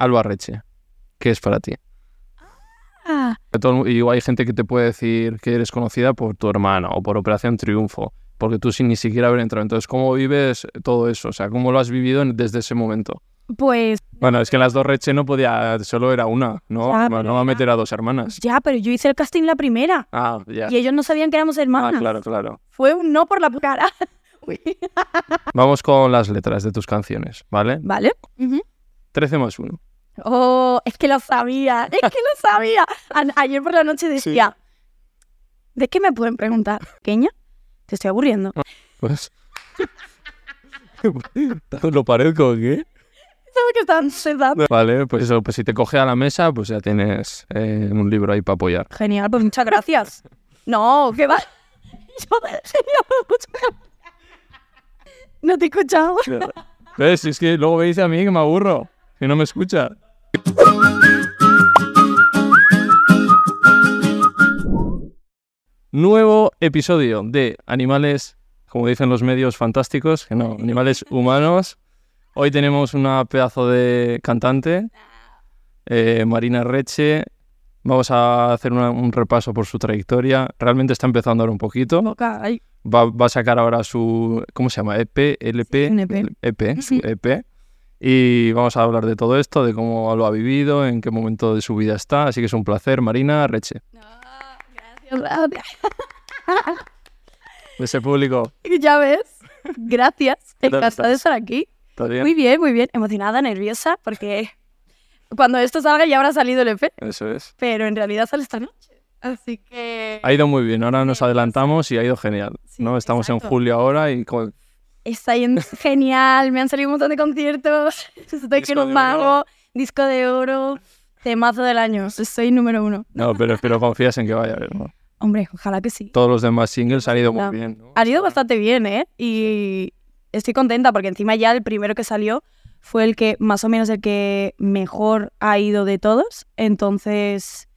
Alba Reche, ¿qué es para ti? Ah, y hay gente que te puede decir que eres conocida por tu hermana o por Operación Triunfo, porque tú sin ni siquiera haber entrado. Entonces, ¿cómo vives todo eso? O sea, ¿cómo lo has vivido desde ese momento? pues Bueno, es que en las dos Reche no podía, solo era una, ¿no? Ya, no va a meter a dos hermanas. ya, pero yo hice el casting la primera Ah, ya. y ellos no sabían que éramos Ah, hermanas. claro, claro. Fue un no por la cara. Vamos con las letras de tus canciones, ¿vale? Vale. Ujú. 13 más 1. Oh, es que lo sabía, es que lo sabía. A- ayer por la noche decía, ¿de qué me pueden preguntar? ¿Pequeña? Te estoy aburriendo. Pues... ¿Lo parezco qué? ¿Sabes que están sedando? Vale, pues eso, pues si te coge a la mesa, pues ya tienes eh, un libro ahí para apoyar. Genial, pues muchas gracias. No, ¿qué va? Yo, gracias. No te he escuchado. ¿Ves? Es que luego dice a mí que me aburro, que no me escucha. Nuevo episodio de Animales, como dicen los medios fantásticos, que no, animales humanos. Hoy tenemos una pedazo de cantante, eh, Marina Reche. Vamos a hacer una- un repaso por su trayectoria. Realmente está empezando ahora un poquito va, va a sacar ahora su, ¿cómo se llama? EP, LP, un EP. EP, su Ujú. EP. Y vamos a hablar de todo esto, de cómo lo ha vivido, en qué momento de su vida está. Así que es un placer, Marina Reche. gracias. De ese público. Ya ves. Gracias. ¿Qué tal Encantada de estar aquí. ¿Está bien? Muy bien, muy bien. Emocionada, nerviosa, porque cuando esto salga ya habrá salido el EP, Eso es. pero en realidad sale esta noche. Así que Ha ido muy bien, ahora nos adelantamos y ha ido genial. Sí, ¿no? Estamos en julio ahora y co- está yendo genial. Me han salido un montón de conciertos. Estoy no de mago. Disco de oro. Temazo del año. Soy número uno. No, pero, pero confías en que vaya a ver, ¿no? Hombre, ojalá que sí. Todos los demás singles han ido muy bien. ¿no? Ha ido bastante bien, ¿eh? Y estoy contenta porque encima ya el primero que salió fue el que más o menos el que mejor ha ido de todos. Entonces,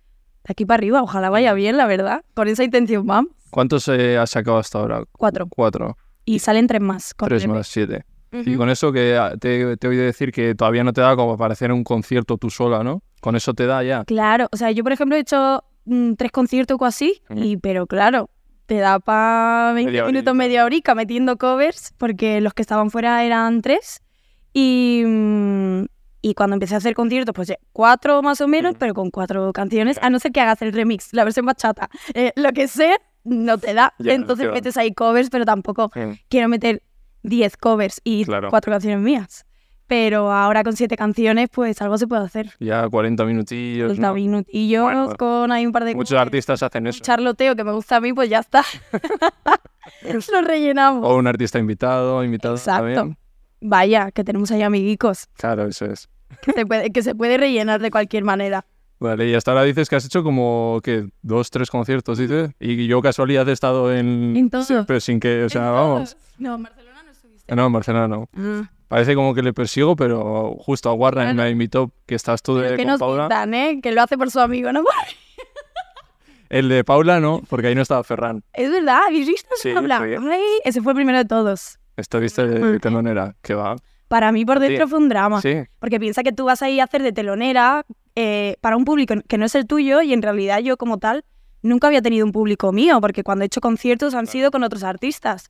de aquí para arriba, ojalá vaya bien, la verdad. Con esa intención, mam. ¿Cuántos eh, has sacado hasta ahora? Cuatro. Cuatro. Y salen tres más. con Tres más siete. Ujú. Y con eso que ah, te, te he oído decir que todavía no te da como para hacer un concierto tú sola, ¿no? Con eso te da ya. Claro, o sea, yo por ejemplo he hecho mm, tres conciertos o así, Ujú. y, pero claro, te da para 20 Media minutos, horita. media horica metiendo covers, porque los que estaban fuera eran tres. Y, mm, y cuando empecé a hacer conciertos, pues ya, cuatro más o menos, Ujú. pero con cuatro canciones, a no ser que hagas el remix, la versión bachata, eh, lo que sea, no te da. Entonces claro. metes ahí covers, pero tampoco quiero meter 10 covers y Claro. cuatro canciones mías. Pero ahora con siete canciones, pues algo se puede hacer. Ya 40 minutillos. Los ¿no? minutillos Bueno, con ahí un par de Muchos artistas hacen un eso. charloteo que me gusta a mí, pues ya está. Lo rellenamos. O un artista invitado, invitado Exacto. también. Vaya, que tenemos ahí amiguicos, Claro, eso es. que se, puede, que se puede rellenar de cualquier manera. Vale, y hasta ahora dices que has hecho como, que Dos, tres conciertos, dices. Y yo casualidad he estado en... En todos. Sí, pero sin que, o sea, vamos. No, en Barcelona no estuviste. No, en Barcelona no. Parece como que le persigo, pero justo a Warren Claro. me invitó que estás tú de que con nos Paula. pintan, ¿eh? Que lo hace por su amigo, ¿no? El de Paula no, porque ahí no estaba Ferran. Es verdad, ¿habéis visto? Sí, Paula? Ay, ese fue el primero de todos. Estuviste de telonera, que va. Para mí por dentro Sí. fue un drama. Sí, Porque piensa que tú vas ahí a hacer de telonera eh, para un público que no es el tuyo y en realidad yo como tal nunca había tenido un público mío porque cuando he hecho conciertos han sido con otros artistas.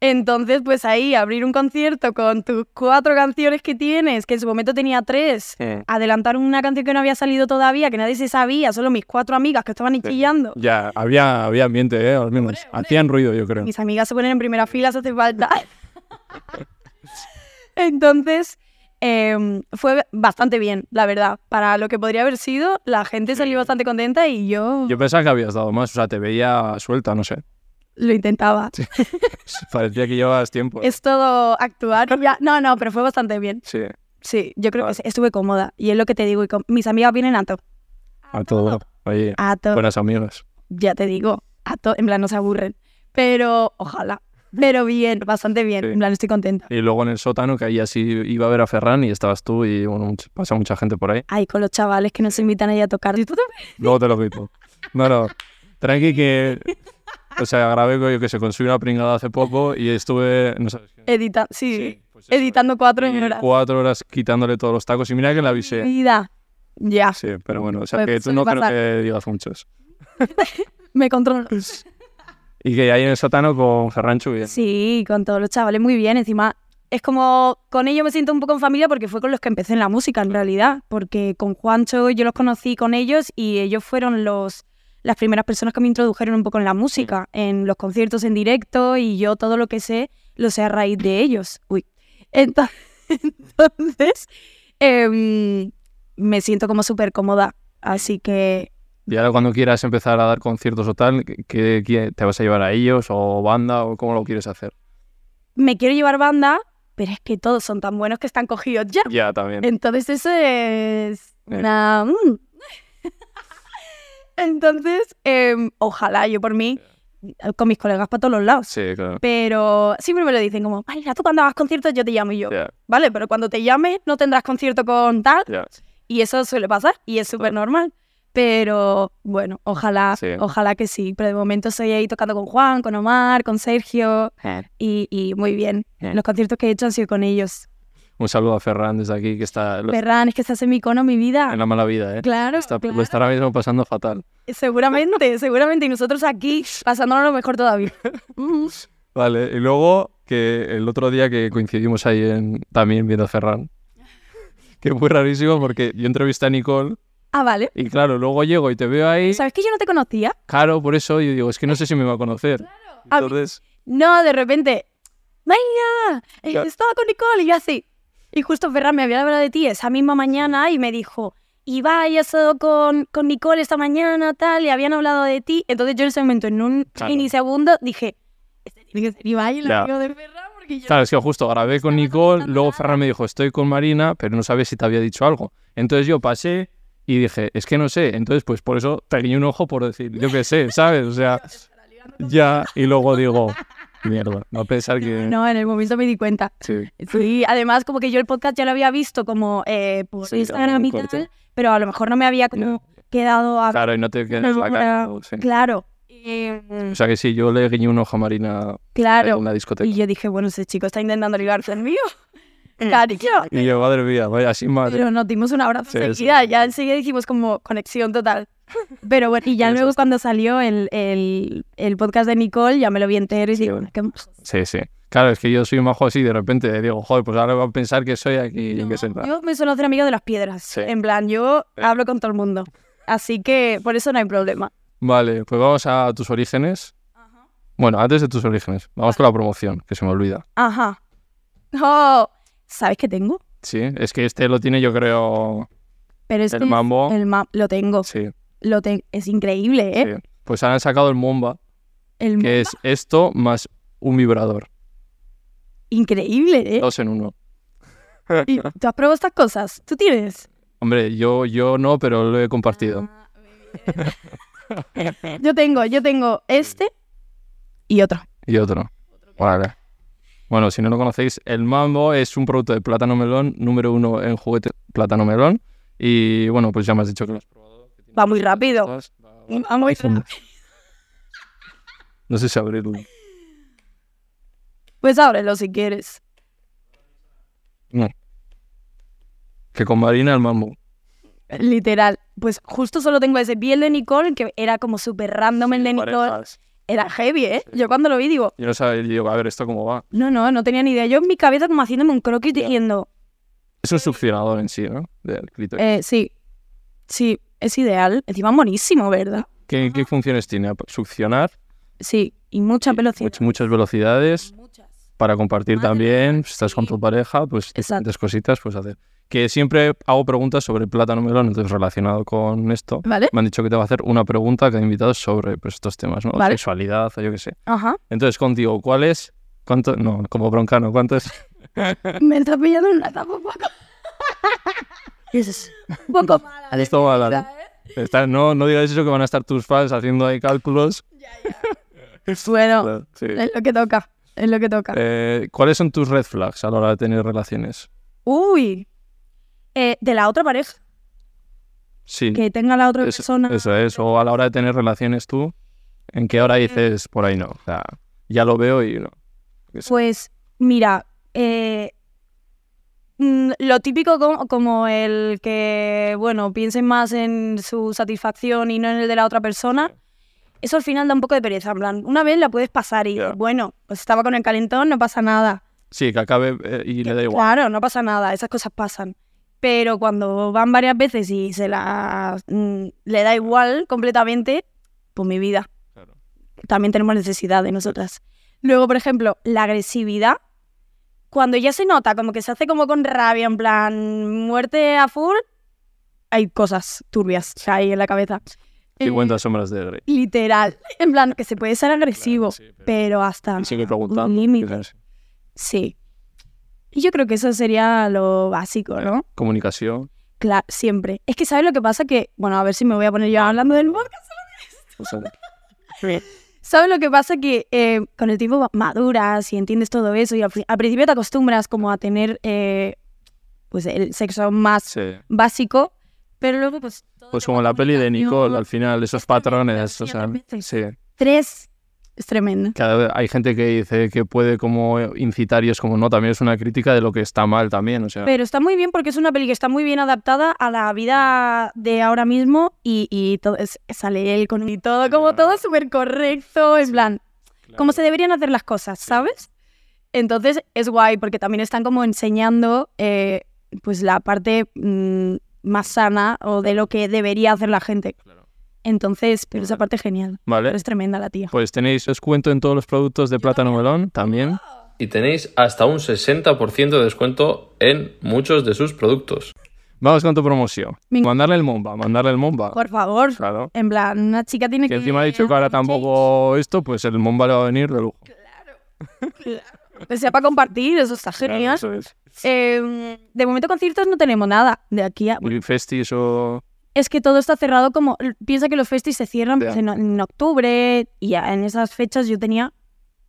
Entonces, pues ahí abrir un concierto con tus cuatro canciones que tienes, que en su momento tenía tres, adelantar una canción que no había salido todavía, que nadie se sabía, solo mis cuatro amigas que estaban chillando. ya, había, había ambiente, ¿eh? Al menos. Hacían ruido, yo creo. Mis amigas se ponen en primera fila si hace falta. Entonces, em, fue bastante bien, la verdad. Para lo que podría haber sido, la gente salió bastante contenta y yo, Yo pensaba que habías dado más, o sea, te veía suelta, no sé. lo intentaba. Parecía que llevabas tiempo. Es todo actuar. ya- No, no, pero fue bastante bien. Sí. Sí, yo creo Vale. que estuve cómoda. Y es lo que te digo. Y con- mis amigas vienen a todo. A todo. Oye, A todo. buenas amigas. Ya te digo. A todo. En plan, no se aburren. Pero ojalá. Pero bien, bastante bien. Sí. En plan, estoy contenta. Y luego en el sótano, que ahí así iba a ver a Ferran y estabas tú y bueno, pasa mucha gente por ahí. Ay, con los chavales que nos invitan ahí a tocar. ¿Y tú también? Luego te lo quito. No, no. Tranqui que... O sea, grabé yo que se consiguió una pringada hace poco y estuve... No sabes qué. Edita sí, Sí, pues editando cuatro Y horas. Cuatro horas quitándole todos los tacos y mira que la avisé. Vida. Ya, Sí, pero bueno, o sea Pues que tú no creo que digas muchos. me controlo. Y que ahí en el sótano con Ferranchu bien. Sí, con todos los chavales muy bien. Encima, es como con ellos me siento un poco en familia porque fue con los que empecé en la música en realidad. Porque con Juancho yo los conocí con ellos y ellos fueron los las primeras personas que me introdujeron un poco en la música, en los conciertos en directo y yo todo lo que sé lo sé a raíz de ellos. Uy. Ento- Entonces, em, me siento como súper cómoda. Así que Y ahora cuando quieras empezar a dar conciertos o tal, ¿qué, qué- te vas a llevar a ellos o banda o cómo lo quieres hacer? me quiero llevar banda, pero es que todos son tan buenos que están cogidos ya. Ya, también. Entonces eso es Eh. una... mm. Entonces, em, ojalá yo por mí, con mis colegas para todos los lados. Sí, claro. Pero siempre me lo dicen como, Mayra, tú cuando hagas conciertos yo te llamo y yo. Vale, pero cuando te llame no tendrás concierto con tal. Y eso suele pasar y es súper normal. Pero bueno, ojalá, Sí. ojalá que sí. Pero de momento estoy ahí tocando con Juan, con Omar, con Sergio y, y muy bien. Los conciertos que he hecho han sido con ellos. Un saludo a Ferran desde aquí, que está Ferran, es que estás en mi icono, mi vida. en la mala vida, ¿eh? Claro, Está, claro. Lo está ahora mismo pasando fatal. Seguramente, seguramente. Y nosotros aquí pasándonos lo mejor todavía. Vale, y luego que el otro día que coincidimos ahí en, también viendo a Ferran, que fue rarísimo porque yo entrevisté a Nicole ah, vale. y claro, luego llego y te veo ahí, ¿Sabes que yo no te conocía? claro, por eso yo digo, es que no sé si me va a conocer. A mí- Entonces, No, de repente, ¡Vaya! eh. Estaba con Nicole y yo así. Y justo Ferran me había hablado de ti esa misma mañana y me dijo, Ibai ha estado con, con Nicole esta mañana, tal, y habían hablado de ti. Entonces yo en ese momento, en un Claro. minisegundo, dije, este tiene que ser Ibai, el amigo de Ferran, porque yo... claro, es que justo grabé con Nicole, luego Ferran me dijo, estoy con Marina, pero no sabía si te había dicho algo. Entonces yo pasé y dije, es que no sé. Entonces, pues por eso te guiñé un ojo por decir, yo qué sé, ¿sabes? O sea, ya, y luego digo, mierda, no pensar que... No, en el momento me di cuenta. Sí. Sí, además como que yo el podcast ya lo había visto como eh, por Sí, Instagram y tal, pero a lo mejor no me había como quedado a... Claro, y no te quedas la cara. sí. Claro. O sea que sí, yo le guiñé un ojo a Marina claro. en la discoteca. Y yo dije, bueno, ese chico está intentando ligarse el mío. Cariño. Y yo, madre mía, vaya, sin madre. Pero nos dimos un abrazo Sí, enseguida, sí. ya enseguida hicimos como conexión total. Pero bueno, y ya Eso luego cuando salió el, el, el podcast de Nicole, ya me lo vi entero y dije, bueno. ¿qué más? Sí, sí. Claro, es que yo soy un majo así, de repente digo, joder, pues ahora va a pensar que soy aquí en que se Yo me suelo hacer amigo de las piedras. Sí. En plan, yo Sí. hablo con todo el mundo. Así que por eso no hay problema. Vale, pues vamos a tus orígenes. Bueno, antes de tus orígenes, vamos con la promoción, que se me olvida. Ajá. Oh, ¿Sabes qué tengo? Sí, es que este lo tiene yo creo... Pero es El mambo. El ma- lo tengo. Sí, Lo ten- es increíble, ¿eh? sí. Pues han sacado el Momba, El que es esto más un vibrador. increíble, ¿eh? Dos en uno. ¿Y ¿Tú has probado estas cosas? ¿Tú tienes? Hombre, yo, yo no, pero lo he compartido. Yo tengo, yo tengo este y otro. Y otro. Vale. Bueno, si no lo conocéis, el Mambo es un producto de plátano melón, número uno en juguete plátano melón. Y bueno, pues ya me has dicho que lo has probado. Va muy rápido. Va- va- Va muy rápido. No sé si abrirlo. Pues ábrelo si quieres. No. Que con Marina el Mambo. Literal. Pues justo solo tengo ese. Vi el de Nicole, que era como súper random el de Nicole. Parejas. Era heavy, ¿eh? Yo cuando lo vi digo, Yo no sabía, yo digo, a ver, ¿esto cómo va? no, no, no tenía ni idea. Yo en mi cabeza como haciéndome un croquis diciendo, Es un succionador en sí, ¿no? Del clítoris. eh, sí, sí, es ideal. Encima buenísimo, ¿verdad? ¿Qué, qué funciones tiene? Succionar, Sí, y mucha velocidad. much- muchas velocidades, Muchas. para compartir Madre también, si estás con tu pareja, pues Exacto. diferentes cositas, pues hacer. Que siempre hago preguntas sobre plátano melón, entonces relacionado con esto, ¿Vale? me han dicho que te va a hacer una pregunta a cada invitado sobre pues, estos temas, ¿no? Vale. Sexualidad o yo qué sé. Ajá. Entonces, contigo, ¿cuál es? ¿Cuánto? No, como broncano, ¿cuánto es? Me está pillando en una etapa un poco. es un poco mala. Es todo mala, ¿no? Está- no, no digas eso que van a estar tus fans haciendo ahí cálculos. Bueno, Sí. es lo que toca. Es lo que toca. Eh, ¿Cuáles son tus red flags a la hora de tener relaciones? Uy. Eh, de la otra pareja. Sí. Que tenga la otra persona. eso es. O a la hora de tener relaciones tú, ¿en qué hora dices por ahí no? O sea, ya lo veo y no. Pues mira, eh, mm, lo típico como, como el que, bueno, piensen más en su satisfacción y no en el de la otra persona, eso al final da un poco de pereza. En plan, una vez la puedes pasar y, bueno, pues estaba con el calentón, no pasa nada. Sí, que acabe eh, y le da igual. Claro, no pasa nada, esas cosas pasan. Pero cuando van varias veces y se la mm, le da igual completamente, pues mi vida. Claro. También tenemos necesidad de nosotras. Luego, por ejemplo, la agresividad. Cuando ya se nota como que se hace como con rabia, en plan muerte a full, hay cosas turbias ahí en la cabeza. Eh, 50 sombras de Grey. literal. En plan, que se puede ser agresivo, sí, pero- pero hasta un límite. Sí. Y yo creo que eso sería lo básico, ¿no? Comunicación. Claro, siempre. Es que, ¿sabes lo que pasa? Que, bueno, a ver si me voy a poner yo hablando del podcast. o sea, ¿Sabes lo que pasa? Que eh, con el tiempo maduras y entiendes todo eso y al, pri- al principio te acostumbras como a tener eh, pues el sexo más sí. básico, pero luego pues... todo Pues como la peli de Nicole, al final, esos patrones, o sea, sí. Tres es tremendo. Cada hay gente que dice que puede como incitar y es como no, también es una crítica de lo que está mal también, o sea, Pero está muy bien porque es una peli que está muy bien adaptada a la vida de ahora mismo y, y todo, es- sale él con y todo, como todo súper correcto, en plan, como se deberían hacer las cosas, ¿sabes? Entonces es guay porque también están como enseñando eh, pues la parte mm, más sana o de lo que debería hacer la gente. Entonces, pero esa parte es genial. vale. Pero es tremenda la tía. Pues tenéis descuento en todos los productos de Plátano Melón también. y tenéis hasta un 60% de descuento en muchos de sus productos. Vamos con tu promoción. Mandarle el Momba, mandarle el Momba. Por favor. Claro. En plan, una chica tiene Que que... encima ha dicho que ahora tampoco esto, pues el Momba le va a venir de lujo. Que sea para compartir, eso está Claro, genial. eso es. Eh, de momento conciertos no tenemos nada. De aquí a... Festis o... Es que todo está cerrado como... Piensa que los festis se cierran pues, en, en octubre y ya en esas fechas yo tenía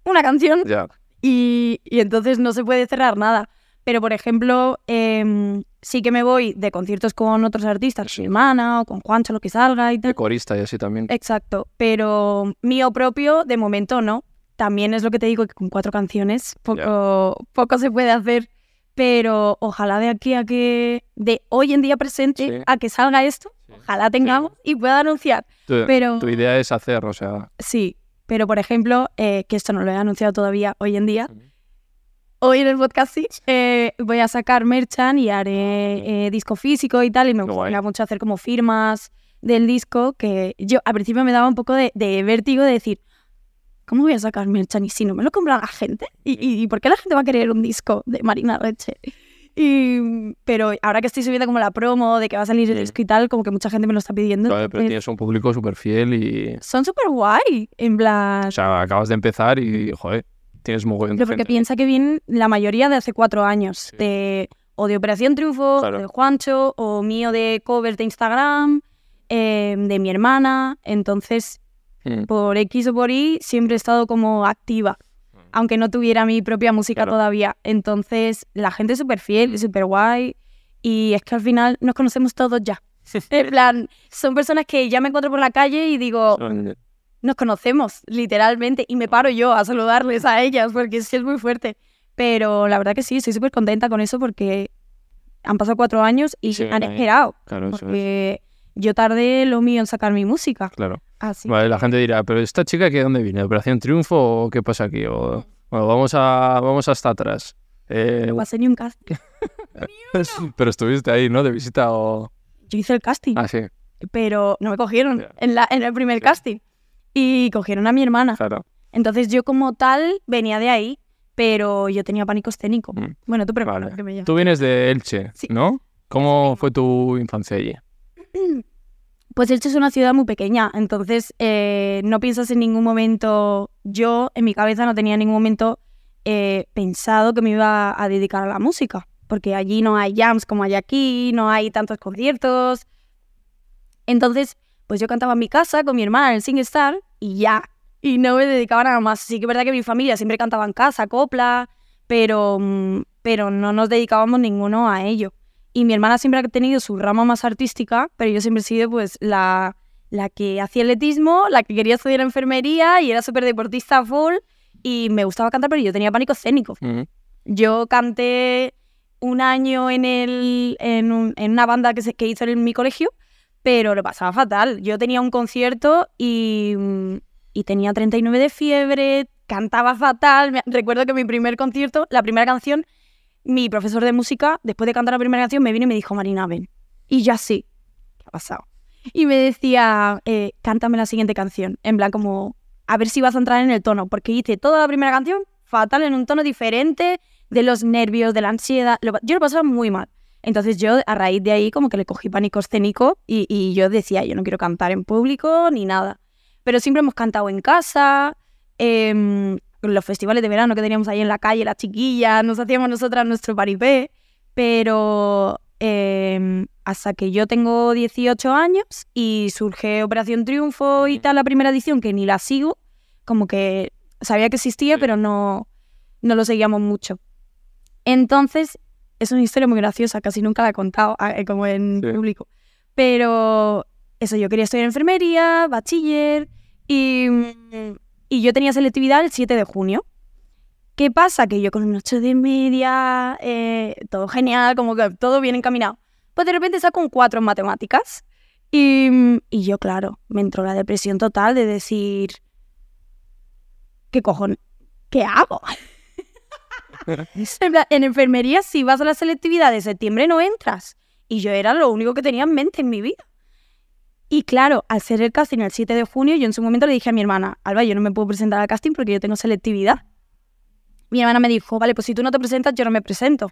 una canción Ya. y, y entonces no se puede cerrar nada. Pero, por ejemplo, em, sí que me voy de conciertos con otros artistas, con mi hermana o con Juancho, lo que salga y De tal. corista y así también. Exacto, pero mío propio, de momento no. También es lo que te digo, que con cuatro canciones poco, poco se puede hacer. Pero ojalá de aquí a que, de hoy en día presente, Sí. a que salga esto, ojalá tengamos y pueda anunciar. Tu, Pero tu idea es hacer, o sea... sí, pero por ejemplo, eh, que esto no lo he anunciado todavía hoy en día, hoy en el podcast sí, eh, voy a sacar merchan y haré eh, disco físico y tal, y me gustaría mucho hacer como firmas del disco, que yo al principio me daba un poco de, de vértigo de decir, ¿cómo voy a sacar merchan y si no me lo compra la gente? ¿Y, y, y por qué la gente va a querer un disco de Marina Reche? Y, pero ahora que estoy subiendo como la promo de que va a salir el disco y tal, como que mucha gente me lo está pidiendo. Vale, pero Eh, tienes un público súper fiel y... Son súper guay, en plan... O sea, acabas de empezar y, joder, tienes mogollón de Pero porque gente. piensa que vienen la mayoría de hace cuatro años, de o de Operación Triunfo, Claro. o de Juancho, o mío de covers de Instagram, eh, de mi hermana. Entonces, Mm. por X o por Y, siempre he estado como activa, aunque no tuviera mi propia música Claro. todavía. Entonces, la gente es súper fiel, súper guay, y es que al final nos conocemos todos ya. en plan, son personas que ya me encuentro por la calle y digo, nos conocemos, literalmente, y me paro yo a saludarles a ellas, porque es que es muy fuerte. Pero la verdad que sí, estoy súper contenta con eso porque han pasado cuatro años y Sí, han esperado. Claro, es. Porque yo tardé lo mío en sacar mi música. Claro. Así. Vale, la gente dirá, pero esta chica, ¿qué dónde viene? ¿Operación Triunfo o qué pasa aquí? O, bueno, vamos, a, vamos hasta atrás. Eh, No pasé ni un casting. pero estuviste ahí, ¿no? De visita o... Yo hice el casting, Ah, sí, pero no me cogieron en, la, en el primer Sí. casting. Y cogieron a mi hermana. claro. Entonces yo como tal venía de ahí, pero yo tenía pánico escénico. Mm. Bueno, tú preguntas Vale. que me llamas. Tú vienes de Elche, Sí. ¿no? ¿Cómo fue tu infancia allí? Pues Elche es una ciudad muy pequeña, entonces eh, no piensas en ningún momento, yo en mi cabeza no tenía en ningún momento eh, pensado que me iba a dedicar a la música. porque allí no hay jams como hay aquí, no hay tantos conciertos. Entonces, pues yo cantaba en mi casa con mi hermana en el SingStar y ya. Y no me dedicaba nada más. Sí que es verdad que mi familia siempre cantaba en casa, copla, pero, mm, pero no nos dedicábamos ninguno a ello. Y mi hermana siempre ha tenido su rama más artística, pero yo siempre he sido pues la, la que hacía atletismo, la que quería estudiar enfermería y era súper deportista full y me gustaba cantar, pero yo tenía pánico escénico. Ujú. Yo canté un año en, el, en, un- en una banda que, se, que hizo en mi colegio, pero lo pasaba fatal. Yo tenía un concierto y, y tenía 39 de fiebre, cantaba fatal. Me- recuerdo que mi primer concierto, la primera canción, mi profesor de música, después de cantar la primera canción, me vino y me dijo, Marina, ven. Y yo así, ¿qué ha pasado? Y me decía, eh, cántame la siguiente canción. En plan, como, a ver si vas a entrar en el tono. Porque hice toda la primera canción fatal, en un tono diferente, de los nervios, de la ansiedad. Lo yo lo pasaba muy mal. Entonces yo, a raíz de ahí, como que le cogí pánico escénico y, yo decía, yo no quiero cantar en público ni nada. Pero siempre hemos cantado en casa, em, los festivales de verano que teníamos ahí en la calle, las chiquillas, nos hacíamos nosotras nuestro paripé. Pero em, hasta que yo tengo 18 años y surge Operación Triunfo y tal, la primera edición, que ni la sigo, como que sabía que existía, pero no, no lo seguíamos mucho. Entonces, es una historia muy graciosa, casi nunca la he contado eh, como en Sí. público. Pero eso, yo quería estudiar enfermería, bachiller, y, mm, y yo tenía selectividad el 7 de junio. ¿Qué pasa? Que yo con un 8 de media, eh, todo genial, como que todo bien encaminado. Pues de repente saco un 4 en matemáticas. Y, y yo, claro, me entró la depresión total de decir, ¿qué cojones? ¿Qué hago? En plan, en enfermería, si vas a la selectividad de septiembre, no entras. Y yo era lo único que tenía en mente en mi vida. Y claro, al ser el casting el 7 de junio, yo en su momento le dije a mi hermana, Alba, yo no me puedo presentar al casting porque yo tengo selectividad. Mi hermana me dijo, vale, pues si tú no te presentas, yo no me presento.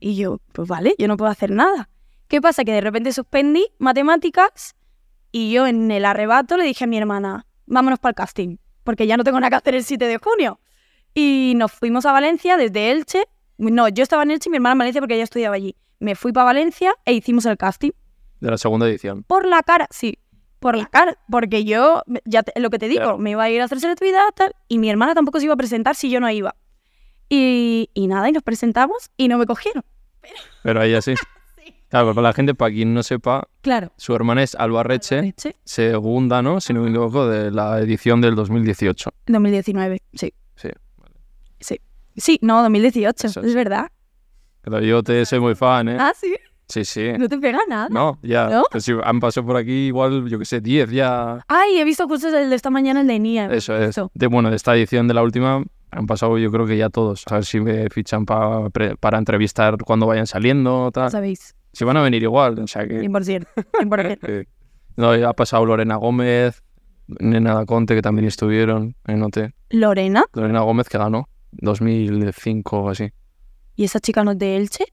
Y yo, pues vale, yo no puedo hacer nada. ¿Qué pasa? Que de repente suspendí matemáticas y yo en el arrebato le dije a mi hermana, vámonos para el casting, porque ya no tengo nada que hacer el 7 de junio. Y nos fuimos a Valencia desde Elche. No, yo estaba en Elche y mi hermana en Valencia porque ella estudiaba allí. Me fui para Valencia e hicimos el casting. De la segunda edición. Por la cara, sí, por la cara. Porque yo, ya te- lo que te digo, Claro. me iba a ir a hacer selectividad tal, y mi hermana tampoco se iba a presentar si yo no iba. Y, y nada, y nos presentamos y no me cogieron. Pero ahí así. Claro, para la gente, para quien no sepa, Claro. su hermana es Alba Reche, Elche, segunda, ¿no? Si no me equivoco, de la edición del 2018. 2019, sí. Sí. Sí. Sí, no, 2018, Eso es sí. verdad. Pero yo te soy muy fan, ¿eh? Ah, sí. Sí, sí. No te pega nada. No, ya. ¿No? Pues han pasado por aquí igual, yo que sé, 10 ya. Ay, he visto justo el de esta mañana, el de Nia. Eso es. De, bueno, de esta edición de la última han pasado yo creo que ya todos. A ver si me fichan pa- pre- para entrevistar cuando vayan saliendo, tal. Sabéis, Si van a venir igual, o sea que... 100%. 100%. eh, no, ha pasado Lorena Gómez, Nena Conte, que también estuvieron en OT. Lorena, Lorena Gómez que ganó, 2005 o así. ¿y esa chica no es de Elche?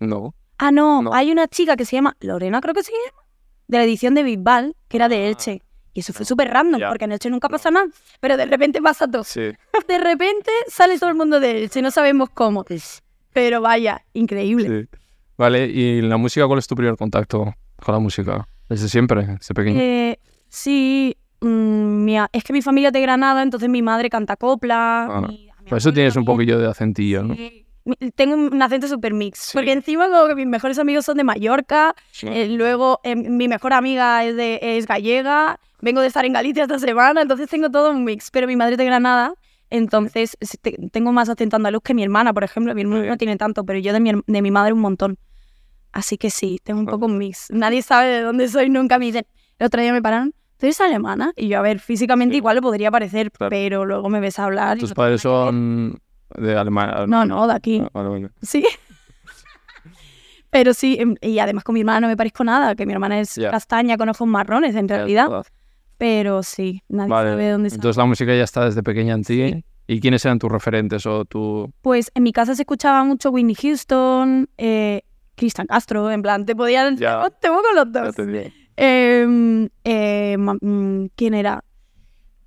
No. Ah, no, No. hay una chica que se llama Lorena, creo que se llama, de la edición de Bisbal, que era de Ah, Elche. Y eso fue súper random, porque en Elche nunca pasa nada. Pero de repente pasa todo. Sí. De repente sale todo el mundo de Elche, no sabemos cómo. Pero vaya, increíble. sí. Vale, ¿y la música cuál es tu primer contacto con la música? Desde siempre, desde pequeño. Eh, sí, mm, mi a- es que mi familia es de Granada, entonces mi madre canta copla. Ah, mi- mi Por eso abuelo tienes un poquillo de acentillo, ¿no? Sí. Mi- Tengo un acento super mix. Sí. Porque encima como que mis mejores amigos son de Mallorca. eh, luego eh, mi mejor amiga es, de, es gallega. Vengo de estar en Galicia esta semana. Entonces tengo todo un mix. Pero mi madre es de Granada. Entonces te- tengo más acento andaluz que mi hermana, por ejemplo. Mi hermana no tiene tanto, pero yo de mi, de mi madre un montón. Así que sí, tengo un poco un mix. Nadie sabe de dónde soy nunca. Me dicen, el otro día me pararon. ¿Tú eres alemana? Y yo, a ver, físicamente Sí. igual lo podría parecer, Claro. pero luego me ves hablar. y Tus no padres son de Alemania. No, no, de aquí. Ah, vale, vale. Sí. Pero sí, em, y además con mi hermana no me parezco nada, que mi hermana es castaña con ojos marrones en realidad. Pero sí, nadie Vale, sabe de dónde sale. entonces la música ya está desde pequeña en ti. Sí. ¿Y quiénes eran tus referentes o tu...? Pues en mi casa se escuchaba mucho Whitney Houston, eh, Cristian Castro, en plan, te podían... Ya. Te pongo los dos. Em, eh, mm, ¿Quién era?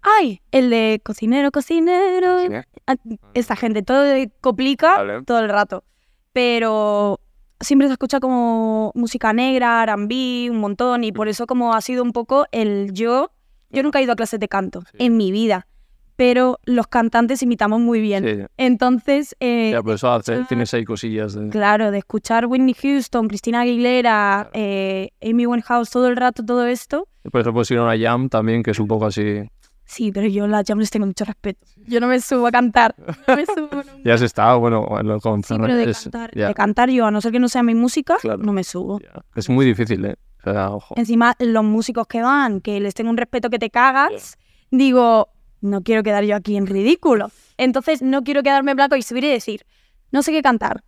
Ay, el de cocinero, cocinero. Sí. Ah, Esta gente, todo de coplica Vale. todo el rato. pero siempre se escucha como música negra, R&B, un montón, y por eso como ha sido un poco el yo... Yo nunca he ido a clases de canto Sí. en mi vida, pero los cantantes imitamos muy bien. Sí. Entonces, eh, Ya, hace- escuchar- tienes ahí cosillas de... claro, de escuchar Whitney Houston, Christina Aguilera, eh, Amy Winehouse todo el rato, todo esto, Por eso puedes ir a una jam también, que es un poco así... sí, pero yo las jam les tengo mucho respeto. Yo no me subo a cantar, no me subo nunca. Ya has estado, bueno, bueno, con Sí, pero de es- cantar, de cantar yo, a no ser que no sea mi música, Claro. no me subo. Es muy difícil, ¿eh? O sea, ojo. Encima, los músicos que van, que les tengo un respeto que te cagas, digo, no quiero quedar yo aquí en ridículo. Entonces, no quiero quedarme en blanco y subir y decir, no sé qué cantar.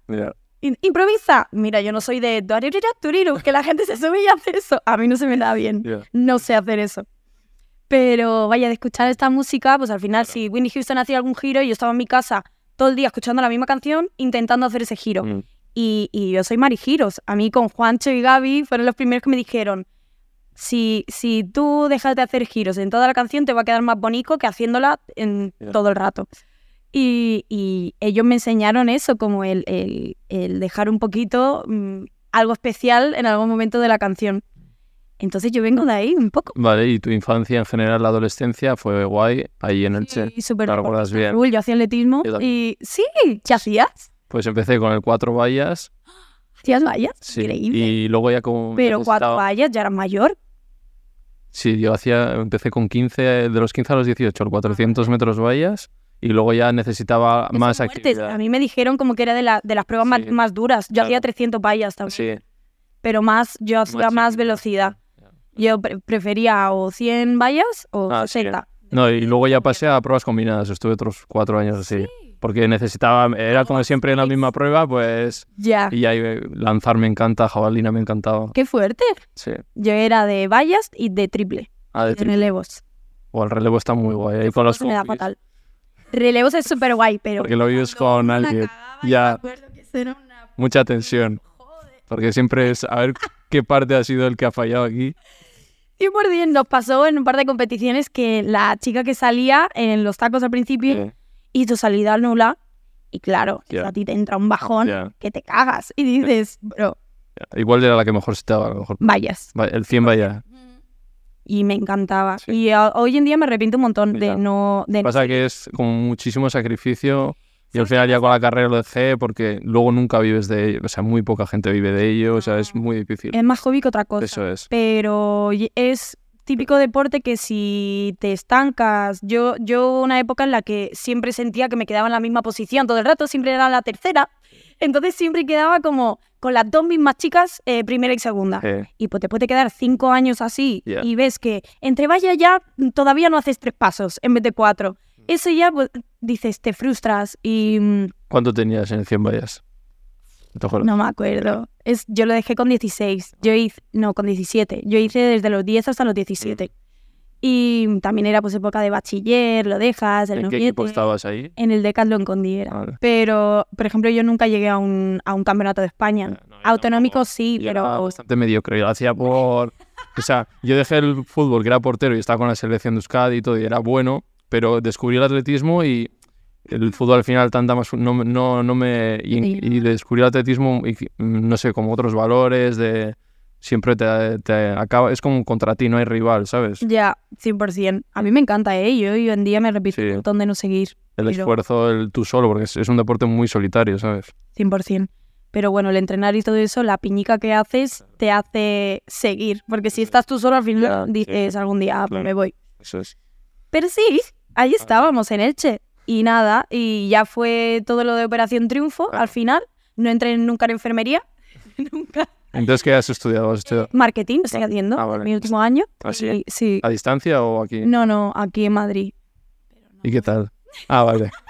Improvisa. Mira, yo no soy de que la gente se sube y hace eso. A mí no se me da bien. No sé hacer eso. Pero vaya, de escuchar esta música, pues al final, si Whitney Houston hacía algún giro, yo estaba en mi casa todo el día escuchando la misma canción, intentando hacer ese giro. Mm. Y, y yo soy Mari Giros. A mí con Juancho y Gaby fueron los primeros que me dijeron, si, si tú dejas de hacer giros en toda la canción, te va a quedar más bonito que haciéndola en todo el rato. Y, y ellos me enseñaron eso, como el, el- el dejar un poquito mm, algo especial en algún momento de la canción. Entonces yo vengo de ahí un poco. Vale, y tu infancia en general, la adolescencia, fue guay ahí en Elche. Y súper ¿Te recuerdas bien? Yo hacía atletismo y sí, ¿qué hacías? Pues empecé con el cuatro vallas, ¿Hacías vallas? sí, Increíble. y luego ya como... Pero cuatro vallas, ya eras mayor. Sí, yo hacía, empecé con 15, de los 15 a los 18, 400 metros vallas, y luego ya necesitaba más actividad. A mí me dijeron como que era de, la- de las pruebas más, Sí. más duras. Yo Claro. hacía 300 vallas también, Sí, pero más, yo hacía más velocidad. Yo pre- prefería o 100 vallas o Ah, sí. 60. No, y luego ya pasé a pruebas combinadas, estuve otros cuatro años así. Porque necesitaba, era como siempre en la misma prueba, pues... Ya. Y ahí eh, lanzar me encanta, jabalina me encantaba. Qué fuerte. Sí. Yo era de vallas y de triple, Ah, de relevos. o el relevo está muy guay. Ahí con los me da fatal. Relevos es súper guay, pero... Porque lo vives con una alguien. Ya. una- Mucha tensión. Porque siempre es a ver qué parte ha sido el que ha fallado aquí. 100% nos pasó en un par de competiciones que la chica que salía en los tacos al principio Eh, hizo salida nula y claro, Ya. a ti te entra un bajón Ya. que te cagas y dices, bro, ya. Igual era la que mejor daba, a lo mejor. vayas. Va- El 100 vaya. Y me encantaba. Sí. Y hoy en día me arrepiento un montón de no... De no Pasa que es como muchísimo sacrificio y al final ya con la carrera lo dejé porque luego nunca vives de ello. O sea, muy poca gente vive de ello. O sea, es muy difícil. Es más hobby que otra cosa. Eso es. Pero es típico deporte que si te estancas, yo, yo una época en la que siempre sentía que me quedaba en la misma posición todo el rato, siempre era la tercera, entonces siempre quedaba como con las dos mismas chicas, eh, primera y segunda. Eh, Y pues te puede quedar cinco años así Ya. y ves que entre vaya ya todavía no haces tres pasos en vez de cuatro. Mm. Eso ya pues, dices, te frustras y mm, ¿Cuánto tenías en el 100 vallas? ¿No me acuerdo. Es, yo lo dejé con 16. Yo hice, no, con 17. Yo hice desde los 10 hasta los 17. Y también era pues época de bachiller, lo dejas, el ¿En qué equipo estabas ahí? En el Decathlon con Diera. Vale. Pero, por ejemplo, yo nunca llegué a un, a un campeonato de España. No, Autonómico sí, Yo era pero bastante mediocre. Yo lo hacía por... O sea, yo dejé el fútbol, que era portero, y estaba con la selección de Euskadi y todo, y era bueno, pero descubrí el atletismo y el fútbol al final tanta más... No, no, no me... Y, Sí. y descubrí el atletismo, y, no sé, como otros valores de... Siempre te, te acaba... Es como contra ti, no hay rival, ¿sabes? ya, 100%. A mí me encanta, ¿eh? Yo hoy en día me repito Sí. un montón de no seguir. El pero- esfuerzo, el tú solo, porque es, es un deporte muy solitario, ¿sabes? 100%. Pero bueno, el entrenar y todo eso, la piñica que haces te hace seguir. Porque si estás tú solo, al final Ya, sí. dices algún día, "Ah, pues Claro. me voy. Eso es. Pero sí, ahí estábamos en Elche. Y nada, y ya fue todo lo de Operación Triunfo al final. No entré nunca en enfermería. nunca. Entonces, ¿qué has estudiado? ¿Has estudiado Marketing estoy haciendo, Ah, vale. mi último año. ¿Ah, sí? Y- sí. a distancia o aquí? No, no, aquí en Madrid. ¿Y qué tal? Ah, vale.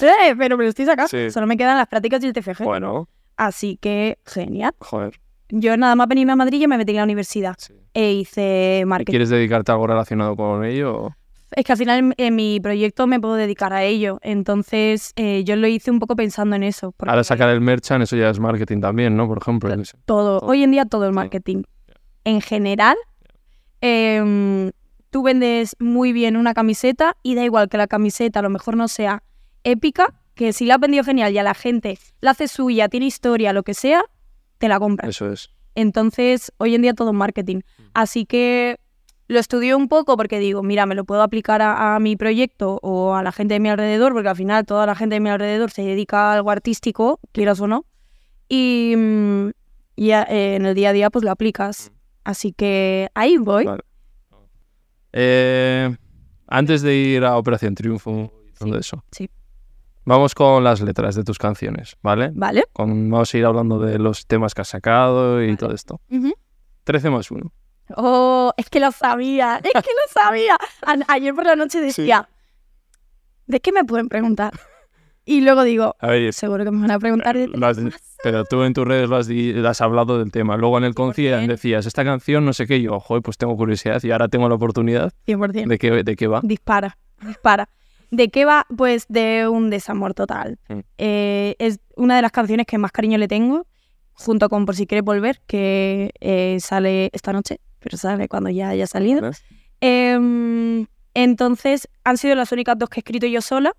Eh, pero me lo estoy sacando. Sí. Solo me quedan las prácticas y el TFG. Bueno, Así que, genial. joder. Yo nada más venirme a Madrid ya me metí en la universidad. Sí. E hice ¿Y marketing. ¿Quieres dedicarte a algo relacionado con ello? o- Es que al final en, en mi proyecto me puedo dedicar a ello. Entonces eh, yo lo hice un poco pensando en eso. porque Ahora sacar el merchant, eso ya es marketing también, ¿no? Por ejemplo. todo, todo. hoy en día todo el Sí. marketing. En general, em, tú vendes muy bien una camiseta y da igual que la camiseta a lo mejor no sea épica, que si la has vendido genial y a la gente la hace suya, tiene historia, lo que sea, te la compras. Eso es. Entonces, hoy en día todo es marketing. Así que lo estudio un poco porque digo, mira, me lo puedo aplicar a, a mi proyecto o a la gente de mi alrededor, porque al final toda la gente de mi alrededor se dedica a algo artístico, quieras o no. Y, mm, y a- eh, en el día a día pues lo aplicas. Así que ahí voy. Vale. Eh, antes de ir a Operación Triunfo todo Sí, eso, sí. Vamos con las letras de tus canciones, ¿vale? ¿Vale? Con- vamos a ir hablando de los temas que has sacado y todo esto. Ujú. 13 más 1. Oh, es que lo sabía, es que lo sabía. A- ayer por la noche decía, ¿de qué me pueden preguntar? Y luego digo, A ver, seguro que me van a preguntar de has- pero tú en tus redes lo has, di- lo has hablado del tema. Luego en el concierto decías, esta canción no sé qué, y yo, joder, pues tengo curiosidad y ahora tengo la oportunidad 100%. de qué, de qué va. Dispara, dispara. ¿De qué va? Pues de un desamor total. Mm. Eh, es una de las canciones que más cariño le tengo, junto con Por si quieres volver, que eh, sale esta noche, pero sale cuando ya haya salido. Em, entonces, han sido las únicas dos que he escrito yo sola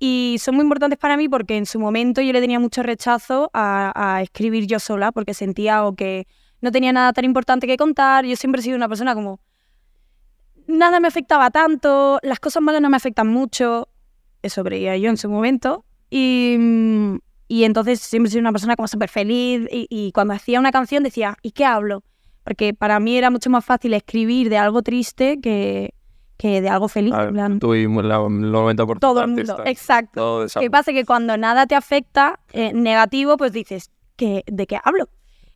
y son muy importantes para mí porque en su momento yo le tenía mucho rechazo a, a escribir yo sola porque sentía o que no tenía nada tan importante que contar. Yo siempre he sido una persona como... Nada me afectaba tanto, las cosas malas no me afectan mucho. Eso creía yo en su momento. Y, mm, y entonces siempre he sido una persona como súper feliz y, y cuando hacía una canción decía, ¿y qué hablo? Porque para mí era mucho más fácil escribir de algo triste que, que de algo feliz. En ver, plan, tú y la- 90% todo el mundo, exacto. Esa- ¿Qué pasa? Que cuando nada te afecta eh, negativo, pues dices, ¿qué, ¿de qué hablo?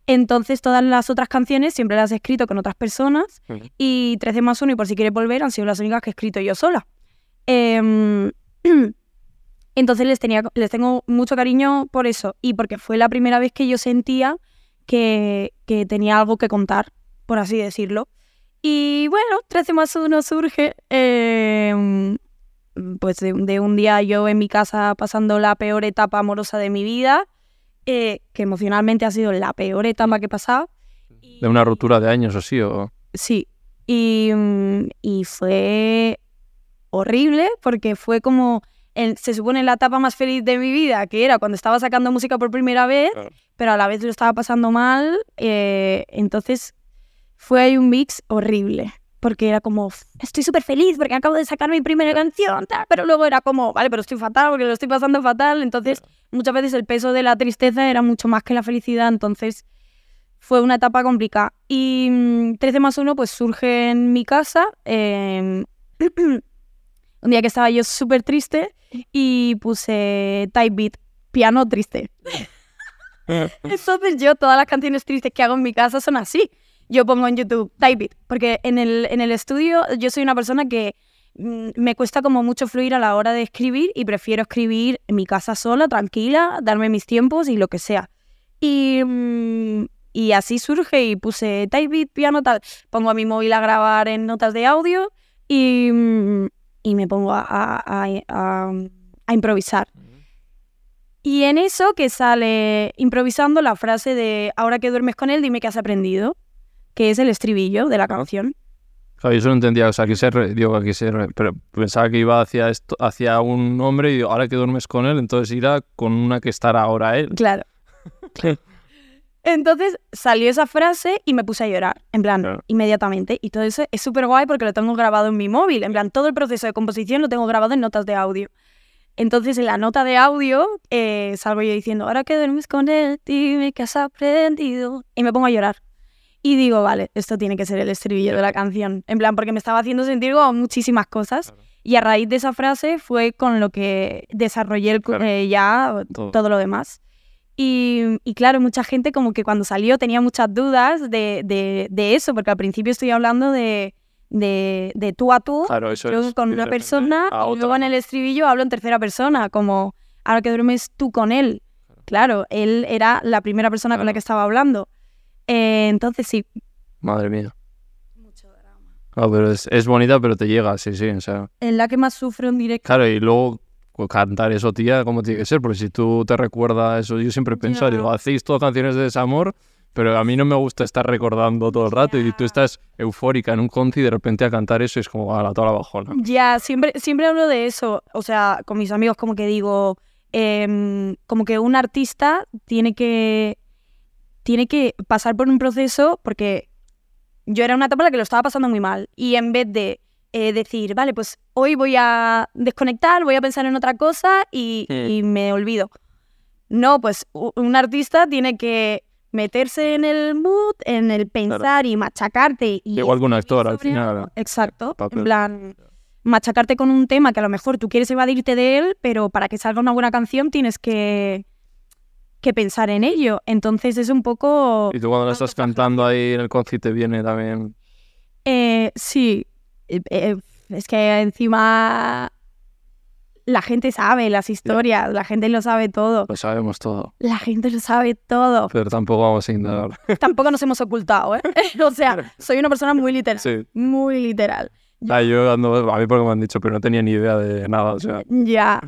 Entonces todas las otras canciones siempre las he escrito con otras personas Ujú. y 13 más 1 y por si quieres volver han sido las únicas que he escrito yo sola. Em, entonces les, tenía, les tengo mucho cariño por eso y porque fue la primera vez que yo sentía que, que tenía algo que contar, por así decirlo. Y bueno, 13 más 1 surge em, pues de, de un día yo en mi casa pasando la peor etapa amorosa de mi vida, eh, que emocionalmente ha sido la peor etapa que he pasado. De una ruptura de años o sí, o... Sí, y, mm, y fue horrible porque fue como, el- se supone la etapa más feliz de mi vida, que era cuando estaba sacando música por primera vez, Claro. pero a la vez lo estaba pasando mal, eh, entonces fue ahí un mix horrible. Porque era como, "F- estoy súper feliz porque acabo de sacar mi primera canción, tal", pero luego era como, vale, pero estoy fatal porque lo estoy pasando fatal. Entonces, muchas veces el peso de la tristeza era mucho más que la felicidad. Entonces, fue una etapa complicada. Y mm, 13 más 1 pues surge en mi casa. em, un día que estaba yo súper triste y puse type beat, piano triste. Entonces yo todas las canciones tristes que hago en mi casa son así. Yo pongo en YouTube type beat, porque en el, en el estudio yo soy una persona que mm, me cuesta como mucho fluir a la hora de escribir y prefiero escribir en mi casa sola, tranquila, darme mis tiempos y lo que sea. Y, mm, y así surge y puse type piano, tal. Pongo a mi móvil a grabar en notas de audio y, mm, y me pongo a, a- a- a- a improvisar. Y en eso que sale improvisando la frase de ahora que duermes con él, dime qué has aprendido, que es el estribillo de la canción. Claro, yo eso no entendía, o sea, que se re- digo, que se re- pero pensaba que iba hacia esto, hacia un hombre y digo, ahora que duermes con él, entonces irá con una que estará ahora él. Claro. Entonces salió esa frase y me puse a llorar, en plan, Claro. inmediatamente. Y todo eso es súper guay porque lo tengo grabado en mi móvil. En plan, todo el proceso de composición lo tengo grabado en notas de audio. Entonces, en la nota de audio eh, salgo yo diciendo, ahora que duermes con él, dime qué has aprendido. Y me pongo a llorar. Y digo, vale, esto tiene que ser el estribillo de la canción. En plan, porque me estaba haciendo sentir como muchísimas cosas. Y a raíz de esa frase fue con lo que desarrollé el Claro. eh, ya Todo. todo lo demás. Y, y claro, mucha gente como que cuando salió tenía muchas dudas de, de- de eso, porque al principio estoy hablando de, de, de tú a tú, Claro, eso luego es. con una persona, y luego en el estribillo hablo en tercera persona, como ahora que duermes tú con él. Claro, él era la primera persona con la que estaba hablando. Eh, entonces sí. Madre mía. Claro, pero es, es bonita, pero te llega, sí, sí, o sea. En la que más sufro en directo. Claro, y luego pues, cantar eso, tía, ¿cómo tiene que ser? Porque si tú te recuerdas eso, yo siempre Ya. digo, hacéis todas canciones de desamor, pero a mí no me gusta estar recordando todo el rato y tú estás eufórica en un conci y de repente a cantar eso y es como, a la toda la bajona. Ya, siempre, siempre hablo de eso. O sea, con mis amigos como que digo, em, como que un artista tiene que, tiene que pasar por un proceso porque yo era una etapa en la que lo estaba pasando muy mal y en vez de eh, decir, vale, pues hoy voy a desconectar, voy a pensar en otra cosa y, y me olvido. No, pues un artista tiene que meterse en el mood, en el pensar y machacarte. Y Igual que un actor, al final. Exacto. Papel. En plan, machacarte con un tema que a lo mejor tú quieres evadirte de él, pero para que salga una buena canción tienes que, que pensar en ello. Entonces es un poco... Y tú cuando lo estás cantando ahí en el concierto te viene también... Eh, sí, Eh, eh, es que encima la gente sabe las historias, la gente lo sabe todo, Lo sabemos todo. la gente lo sabe todo. Pero tampoco vamos a indagar. Tampoco nos hemos ocultado, ¿eh? O sea, soy una persona muy literal, Sí. muy literal. Ah, yo ando... A mí porque me han dicho, pero no tenía ni idea de nada. O sea, Ya,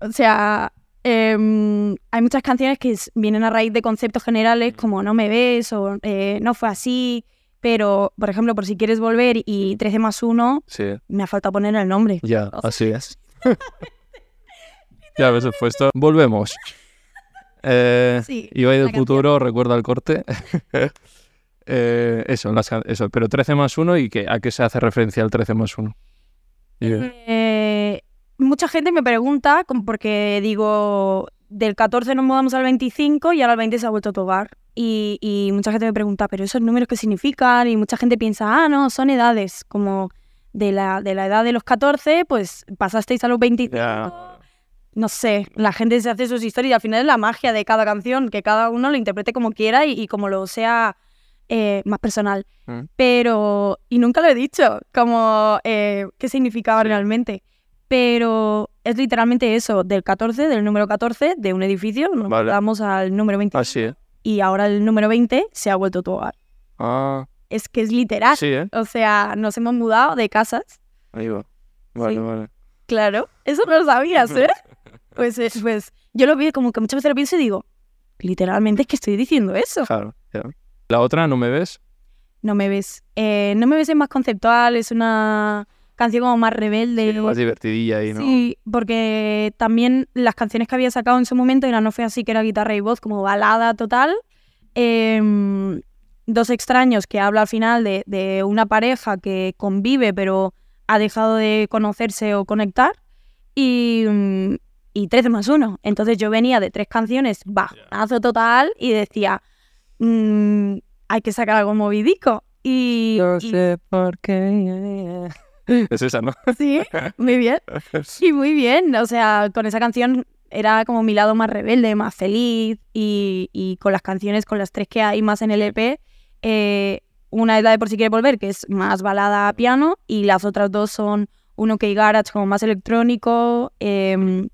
o sea, em, hay muchas canciones que vienen a raíz de conceptos generales como no me ves o eh, no fue así, pero, por ejemplo, por si quieres volver y 13 más 1, sí. me ha faltado poner el nombre. Ya, O sea, así es. ya el puesto. Volvemos. Eh, Sí, Ibai del futuro, recuerda el corte. Eh, eso, las eso, pero 13 más 1 y que, a qué se hace referencia el 13 más 1. Eh, mucha gente me pregunta, porque digo, del 14 nos mudamos al 25 y ahora al 20 se ha vuelto a tu hogar. Y, y mucha gente me pregunta, ¿pero esos números qué significan? Y mucha gente piensa, ah, no, son edades, como de la, de la edad de los 14, pues pasasteis a los 25. No sé, la gente se hace sus historias y al final es la magia de cada canción, que cada uno lo interprete como quiera y, y como lo sea eh, más personal. Mm. Pero, y nunca lo he dicho, como eh, qué significaba realmente. Pero es literalmente eso, del 14, del número 14 de un edificio, nos Vale. vamos al número 20 Así, ¿eh? y ahora el número 20 se ha vuelto tu hogar. Ah, Es que es literal. sí, ¿eh? O sea, nos hemos mudado de casas. Ahí va. Vale, Sí. vale. Claro, eso no lo sabías, ¿eh? Pues, eh, pues yo lo vi como que muchas veces lo pienso y digo, literalmente es que estoy diciendo eso. Claro, ya. La otra, ¿no me ves? No me ves. Eh, no me ves es más conceptual, es una canción como más rebelde. Más divertidilla ahí, ¿no? Sí, porque también las canciones que había sacado en su momento eran No fue así, que era guitarra y voz, como balada total. Em, Dos extraños, que habla al final de, de una pareja que convive pero ha dejado de conocerse o conectar. Y, y 13 más 1. Entonces yo venía de tres canciones bajonazo total y decía, mm, hay que sacar algo movidico. Y, y- por qué. Es esa, ¿no? sí, muy bien. Sí, muy bien. O sea, con esa canción era como mi lado más rebelde, más feliz. Y, y con las canciones, con las tres que hay más en el EP, eh, una es la de Por si quieres volver, que es más balada a piano, y las otras dos son uno que garage como más electrónico, em,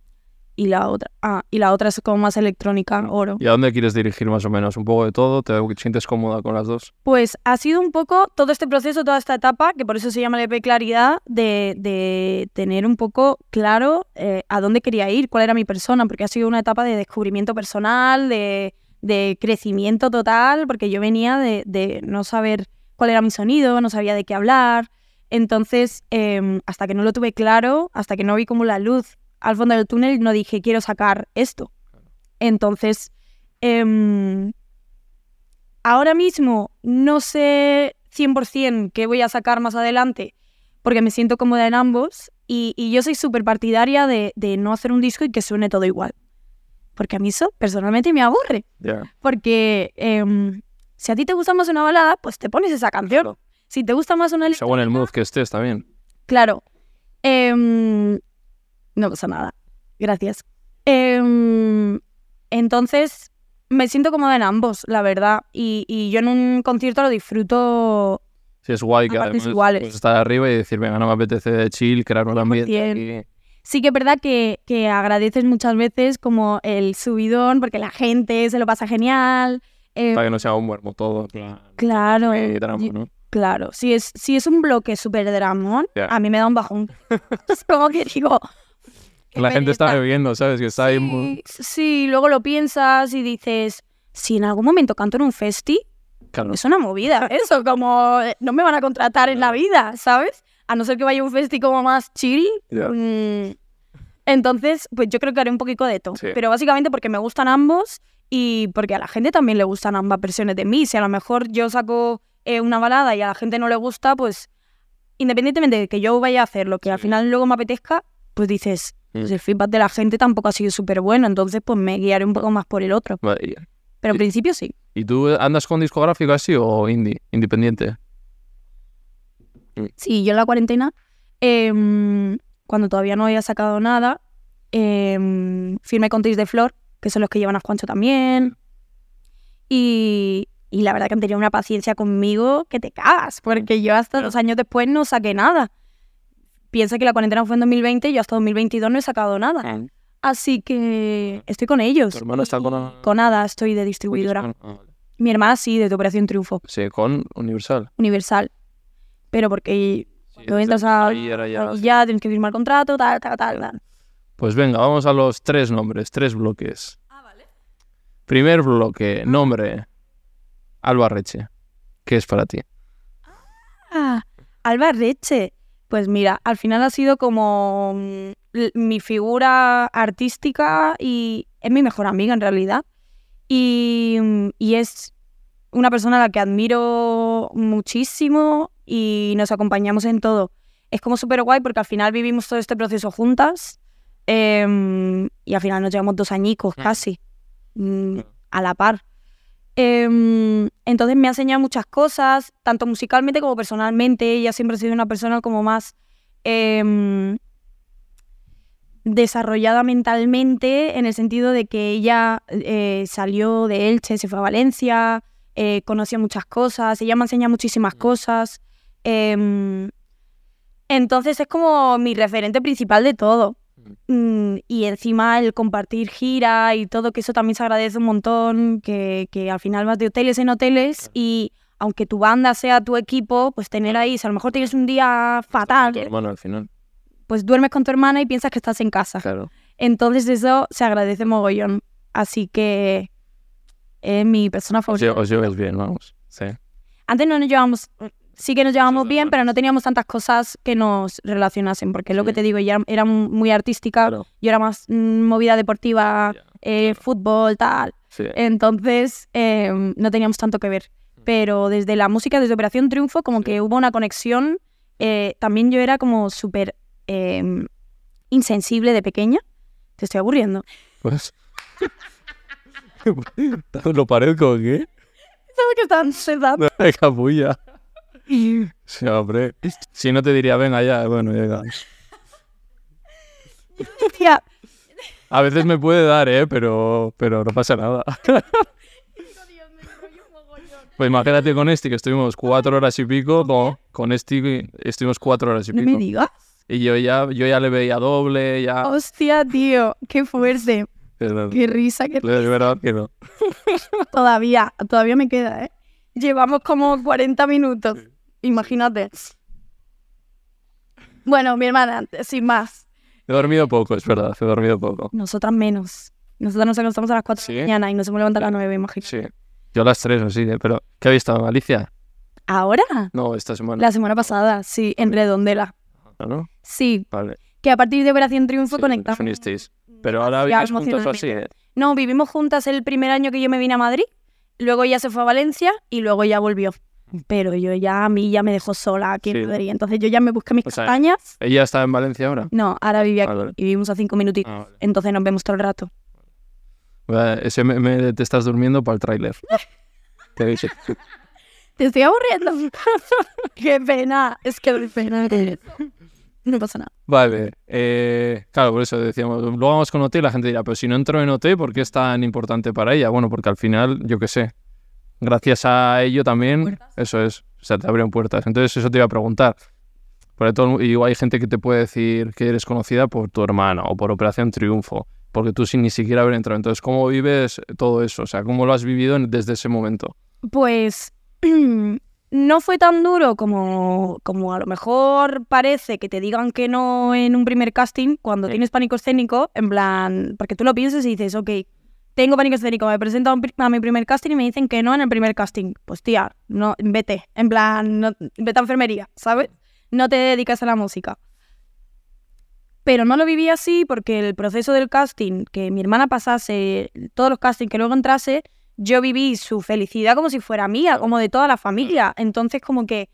y la otra, ah, y la otra es como más electrónica, oro. ¿Y a dónde quieres dirigir más o menos? ¿Un poco de todo? ¿Te sientes cómoda con las dos? Pues ha sido un poco todo este proceso, toda esta etapa, que por eso se llama el EP Claridad, de, de tener un poco claro eh, a dónde quería ir, cuál era mi persona, porque ha sido una etapa de descubrimiento personal, de, de crecimiento total, porque yo venía de, de no saber cuál era mi sonido, no sabía de qué hablar. Entonces, em, hasta que no lo tuve claro, hasta que no vi como la luz al fondo del túnel, no dije, quiero sacar esto. Entonces, em, ahora mismo no sé 100% qué voy a sacar más adelante, porque me siento cómoda en ambos, y, y yo soy súper partidaria de, de no hacer un disco y que suene todo igual. Porque a mí eso personalmente me aburre. Porque em, si a ti te gusta más una balada, pues te pones esa canción. Claro. Si te gusta más una Según el mood que estés también. Claro. Em, no pasa nada. Gracias. Em, entonces, me siento cómoda en ambos, la verdad. Y, y yo en un concierto lo disfruto. Sí, es guay que además iguales. puedes estar arriba y decir, venga, no me apetece de chill, crear un ambiente 100%. aquí. Sí que es verdad que, que agradeces muchas veces como el subidón, porque la gente se lo pasa genial. em, Para que no sea un muermo todo. plan, claro. eh, drama, y- ¿no? Claro, si es, si es un bloque súper dramón, a mí me da un bajón. es como que digo... La gente está bebiendo, ¿sabes? Que está ahí muy... Sí, sí, luego lo piensas y dices, si en algún momento canto en un festi, Claro. es una movida, eso, como eh, no me van a contratar en la vida, ¿sabes? A no ser que vaya a un festi como más chill. Mm, Entonces, pues yo creo que haré un poquito de todo. Sí. Pero básicamente porque me gustan ambos y porque a la gente también le gustan ambas versiones de mí. Si a lo mejor yo saco eh, una balada y a la gente no le gusta, pues independientemente de que yo vaya a hacer lo que al Sí. final luego me apetezca, pues dices. El feedback de la gente tampoco ha sido súper bueno, entonces pues me guiaré un poco más por el otro. Vale, Pero en Sí. principio sí. ¿Y tú andas con discográfico así o indie, independiente? Sí, yo en la cuarentena, em, cuando todavía no había sacado nada, em, firmé con Tis de Flor, que son los que llevan a Juancho también. Y, y la verdad que han tenido una paciencia conmigo que te cagas, porque yo hasta dos años después no saqué nada. Piensa que la cuarentena fue en 2020 y yo hasta 2022 no he sacado nada. Así que estoy con ellos. ¿Tu hermana está con... Con nada estoy de distribuidora. Ah, vale. Mi hermana sí, desde Operación Triunfo, Sí, con Universal. Universal. Pero porque Sí, cuando entras a... ya- ya tienes que firmar contrato, tal, tal, tal, tal. Pues venga, vamos a los tres nombres, tres bloques. Primer bloque, nombre. Alba Reche. ¿Qué es para ti? Ah, Alba Reche. Pues mira, al final ha sido como mm, mi figura artística y es mi mejor amiga en realidad. Y, mm, y es una persona a la que admiro muchísimo y nos acompañamos en todo. Es como súper guay porque al final vivimos todo este proceso juntas em, y al final nos llevamos dos añicos casi mm, a la par. Em, entonces me ha enseñado muchas cosas, tanto musicalmente como personalmente. Ella siempre ha sido una persona como más em, desarrollada mentalmente, en el sentido de que ella eh, salió de Elche, se fue a Valencia, eh, conoció muchas cosas, ella me ha enseñado muchísimas cosas. em, entonces es como mi referente principal de todo. Mm, y encima el compartir gira y todo, que eso también se agradece un montón, que, que al final vas de hoteles en hoteles y aunque tu banda sea tu equipo, pues tener ahí, si a lo mejor tienes un día Tu fatal, hermano al final. pues duermes con tu hermana y piensas que estás en casa. Claro. Entonces eso se agradece mogollón. Así que es mi persona favorita. os lleváis bien, vamos. Sí. Antes no nos llevábamos, sí que nos llevábamos es bien, pero no teníamos tantas cosas que nos relacionasen, porque es lo que Sí. te digo, ella era muy artística, Claro. yo era más mm, movida deportiva, Ya, eh, fútbol, tal. Sí. Entonces eh, no teníamos tanto que ver. Pero desde la música, desde Operación Triunfo, como que hubo una conexión. Eh, también yo era como súper eh, insensible de pequeña. Te estoy aburriendo. Pues. ¿Lo parezco qué? ¿Sabes que están? No, capulla. Sí, hombre. Si no te diría, venga ya, bueno, llega. Tía, A veces me puede dar, ¿eh? Pero, pero no pasa nada. Pues imagínate con este, que estuvimos cuatro horas y pico, no, con este estuvimos cuatro horas y no pico. me digas. Y yo ya, yo ya le veía doble, ya... Hostia, tío, qué fuerte. Qué risa, qué de verdad que no. Todavía, todavía me queda, ¿eh? Llevamos como 40 minutos. Imagínate. Bueno, mi hermana, sin más. He dormido poco, es verdad, he dormido poco. Nosotras menos. Nosotras nos acostamos a las 4 ¿Sí? de la mañana y nos hemos levantado a las 9, imagínate. Sí. Yo a las tres, así, ¿eh? pero ¿qué habéis estado en Galicia? ¿Ahora? No, esta semana. La semana pasada, sí, en Redondela. ¿No? Sí, Vale. que a partir de Operación Triunfo Sí, conectamos. Pero ahora vivís juntos o así. ¿eh? No, vivimos juntas el primer año que yo me vine a Madrid, luego ella se fue a Valencia y luego ya volvió. Pero yo ya, a mí ya me dejó sola aquí Sí. en Madrid. Entonces yo ya me busqué mis O sea, castañas. ¿Ella está en Valencia ahora? No, ahora vive aquí Ah, vale. y vivimos a cinco minutitos. Ah, vale. Entonces nos vemos todo el rato. Vale, Ese te estás durmiendo para el tráiler. Te dije. Te estoy aburriendo. Qué pena. Es que doy pena. No pasa nada. Vale, eh, claro, por eso decíamos, luego vamos con OT y la gente dirá, pero si no entró en OT, ¿por qué es tan importante para ella? Bueno, porque al final, yo qué sé, gracias a ello también, eso es, o sea, te abrieron puertas. Entonces eso te iba a preguntar. Por todo, y hay gente que te puede decir que eres conocida por tu hermana o por Operación Triunfo, porque tú sin ni siquiera haber entrado. Entonces, ¿cómo vives todo eso? O sea, ¿cómo lo has vivido desde ese momento? Pues no fue tan duro como, como a lo mejor parece que te digan que no en un primer casting cuando Sí. tienes pánico escénico, en plan, porque tú lo piensas y dices, ok, tengo pánico escénico, me presento a, a mi primer casting y me dicen que no en el primer casting. Pues tía, no, vete, en plan, no, vete a enfermería, ¿sabes? No te dedicas a la música. Pero no lo viví así porque el proceso del casting, que mi hermana pasase, todos los castings que luego entrase, yo viví su felicidad como si fuera mía, como de toda la familia. Entonces, como que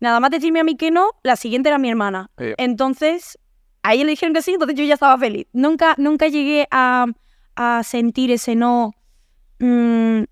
nada más decirme a mí que no, la siguiente era mi hermana. Sí. Entonces, ahí le dijeron que sí, entonces yo ya estaba feliz. Nunca, nunca llegué a, a sentir ese no mm,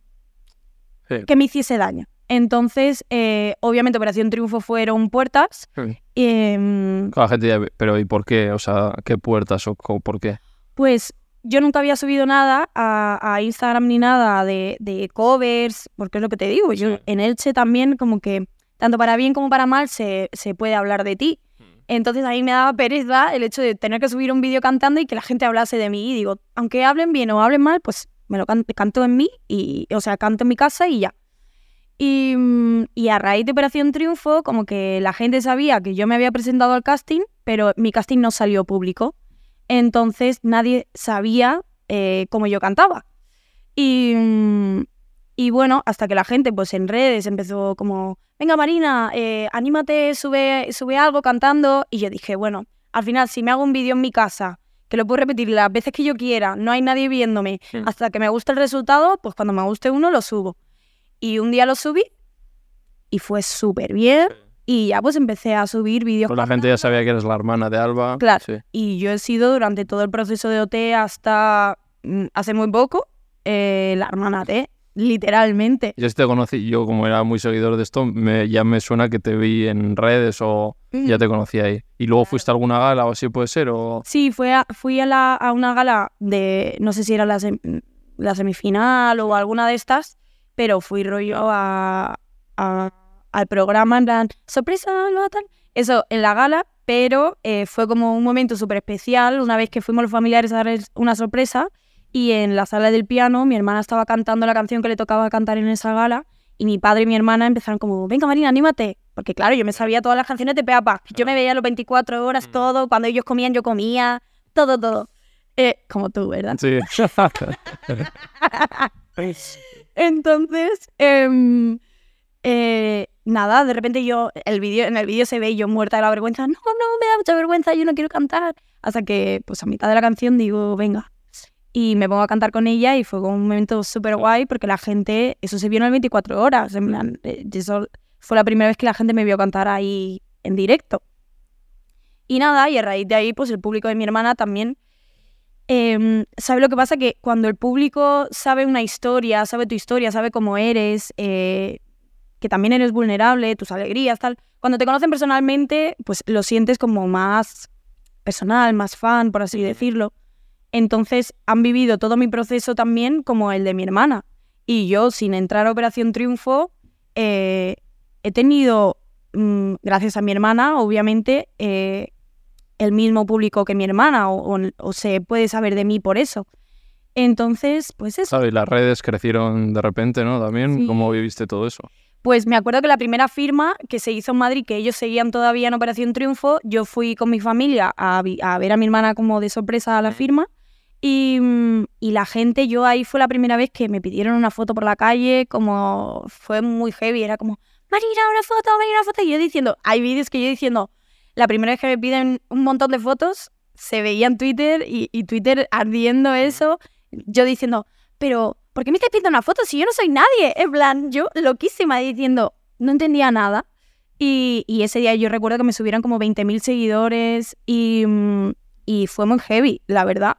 Sí. que me hiciese daño. Entonces, eh, obviamente, Operación Triunfo fueron puertas. Sí. em, La gente ya, pero ¿y por qué? O sea, ¿qué puertas o por qué? Pues yo nunca había subido nada a, a Instagram ni nada de, de covers, porque es lo que te digo, yo en Elche también como que tanto para bien como para mal se, se puede hablar de ti. Entonces a mí me daba pereza el hecho de tener que subir un vídeo cantando y que la gente hablase de mí. Y digo, aunque hablen bien o hablen mal, pues me lo can- canto en mí, y, o sea, canto en mi casa y ya. Y, mm, y a raíz de Operación Triunfo, como que la gente sabía que yo me había presentado al casting, pero mi casting no salió público. Entonces nadie sabía eh, cómo yo cantaba. Y, mm, y bueno, hasta que la gente pues en redes empezó como, venga Marina, eh, anímate, sube, sube algo cantando. Y yo dije, bueno, al final si me hago un vídeo en mi casa, que lo puedo repetir las veces que yo quiera, no hay nadie viéndome, Mm. hasta que me guste el resultado, pues cuando me guste uno lo subo. Y un día lo subí y fue súper bien. Y ya pues empecé a subir vídeos. Pues la gente ya sabía que eres la hermana de Alba. Claro. Sí. Y yo he sido durante todo el proceso de OT hasta mm, hace muy poco eh, la hermana de, literalmente. Yo te conocí, yo como era muy seguidor de esto, me, ya me suena que te vi en redes o ya te conocí ahí. ¿Y luego fuiste a alguna gala o así puede ser? O... Sí, fue a- fui a, la- a una gala de, no sé si era la, sem- la semifinal o alguna de estas, pero fui rollo a, a- al programa en plan, sorpresa, lo tal. Eso, en la gala, pero eh, fue como un momento súper especial, una vez que fuimos los familiares a darles una sorpresa y en la sala del piano mi hermana estaba cantando la canción que le tocaba cantar en esa gala y mi padre y mi hermana empezaron como, venga Marina, anímate. Porque claro, yo me sabía todas las canciones de Peapa. Yo me veía los 24 horas, todo. Cuando ellos comían, yo comía. Todo, todo. Eh, como tú, ¿verdad? Sí. Entonces, em, eh, nada, de repente yo, el vídeo, en el vídeo se ve yo muerta de la vergüenza. No, no, me da mucha vergüenza, yo no quiero cantar. Hasta que, pues a mitad de la canción digo, venga. Y me pongo a cantar con ella y fue como un momento súper guay porque la gente, eso se vio en el 24 horas. En plan, eh, eso fue la primera vez que la gente me vio cantar ahí en directo. Y nada, y a raíz de ahí, pues el público de mi hermana también Em, ¿Sabe lo que pasa? Que cuando el público sabe una historia, sabe tu historia, sabe cómo eres, eh, que también eres vulnerable, tus alegrías, tal. Cuando te conocen personalmente, pues lo sientes como más personal, más fan, por así decirlo. Entonces han vivido todo mi proceso también como el de mi hermana. Y yo, sin entrar a Operación Triunfo, eh, he tenido, mm, gracias a mi hermana, obviamente, eh, el mismo público que mi hermana o, o- o se puede saber de mí por eso. Entonces, pues eso. Claro, y las redes crecieron de repente, ¿no? También, Sí. ¿cómo viviste todo eso? Pues me acuerdo que la primera firma que se hizo en Madrid, que ellos seguían todavía en Operación Triunfo, yo fui con mi familia a ver a mi hermana como de sorpresa a la firma. Y, mm, y la gente, yo ahí fue la primera vez que me pidieron una foto por la calle, como fue muy heavy, era como, Marina, una foto, Marina, una foto. Y yo diciendo, hay vídeos que yo diciendo, la primera vez que me piden un montón de fotos, se veía en Twitter y, y Twitter ardiendo eso, yo diciendo, pero ¿por qué me estáis pidiendo una foto si yo no soy nadie? En plan, yo loquísima diciendo, no entendía nada. Y, y ese día yo recuerdo que me subieron como 20.000 seguidores y, mm, y fue muy heavy, la verdad.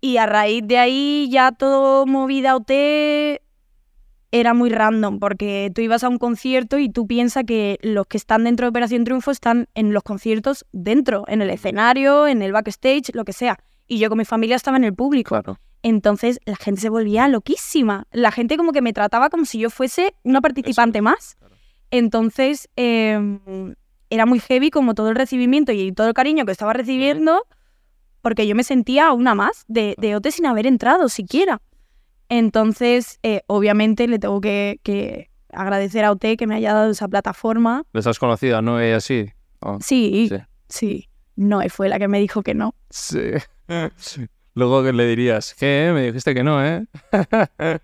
Y a raíz de ahí ya todo movida OT era muy random porque tú ibas a un concierto y tú piensas que los que están dentro de Operación Triunfo están en los conciertos dentro, en el escenario, en el backstage, lo que sea. Y yo con mi familia estaba en el público. Claro. Entonces la gente se volvía loquísima. La gente como que me trataba como si yo fuese una participante más. Entonces eh, era muy heavy como todo el recibimiento y todo el cariño que estaba recibiendo porque yo me sentía una más de, de OT sin haber entrado siquiera. Entonces, eh, obviamente le tengo que, que agradecer a OT que me haya dado esa plataforma. ¿Les has conocido, no? Y así. Ah, Sí, Sí. sí. No, fue la que me dijo que no. Sí. Luego que le dirías, ¿qué? Me dijiste que no, ¿eh?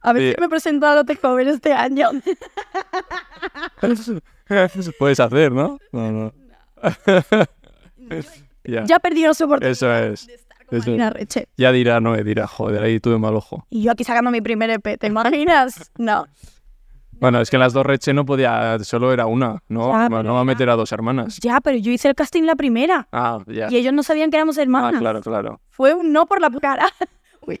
A ver Sí. si me presento a OT Cover este año. Puedes hacer, ¿no? No, no. Ya. Ya perdí los oportunidades Eso es. de estar con Marina. Reche. Ya dirá, no, dirá, joder, ahí tuve mal ojo. Y yo aquí sacando mi primer EP, ¿te imaginas? No. Bueno, es que en las dos Reche no podía, solo era una, ¿no? Ya, no va a meter a dos hermanas. Ya, pero yo hice el casting la primera. Ah, ya. Y ellos no sabían que éramos Ah, hermanas. claro, claro. Fue un no por la cara. Uy.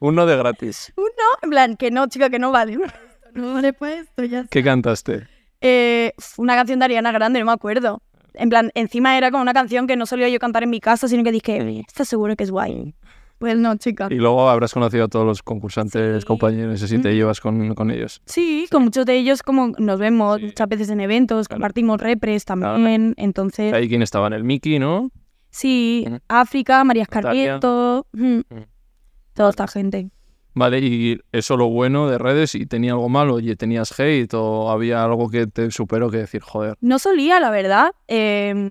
Uno de gratis. un no, en plan, que no, chica, que no vale. No vale para esto, ya está. ¿Qué cantaste? Eh, una canción de Ariana Grande, no me acuerdo. En plan, encima era como una canción que no solía yo cantar en mi casa, sino que dije, ¿estás seguro que es guay? Pues no, chica. Y luego habrás conocido a todos los concursantes, Sí. compañeros, así te Mm. llevas con, con ellos. Sí, con muchos de ellos como nos vemos Sí. muchas veces en eventos, Claro. compartimos repres también, entonces... Ahí quien estaba en el Mickey, ¿no? Sí, Ujú. África, María. Escarrieto, mm, toda esta gente. Vale, y eso lo bueno de redes, y tenía algo malo, y tenías hate, o había algo que te superó que decir, joder. No solía, la verdad. eh,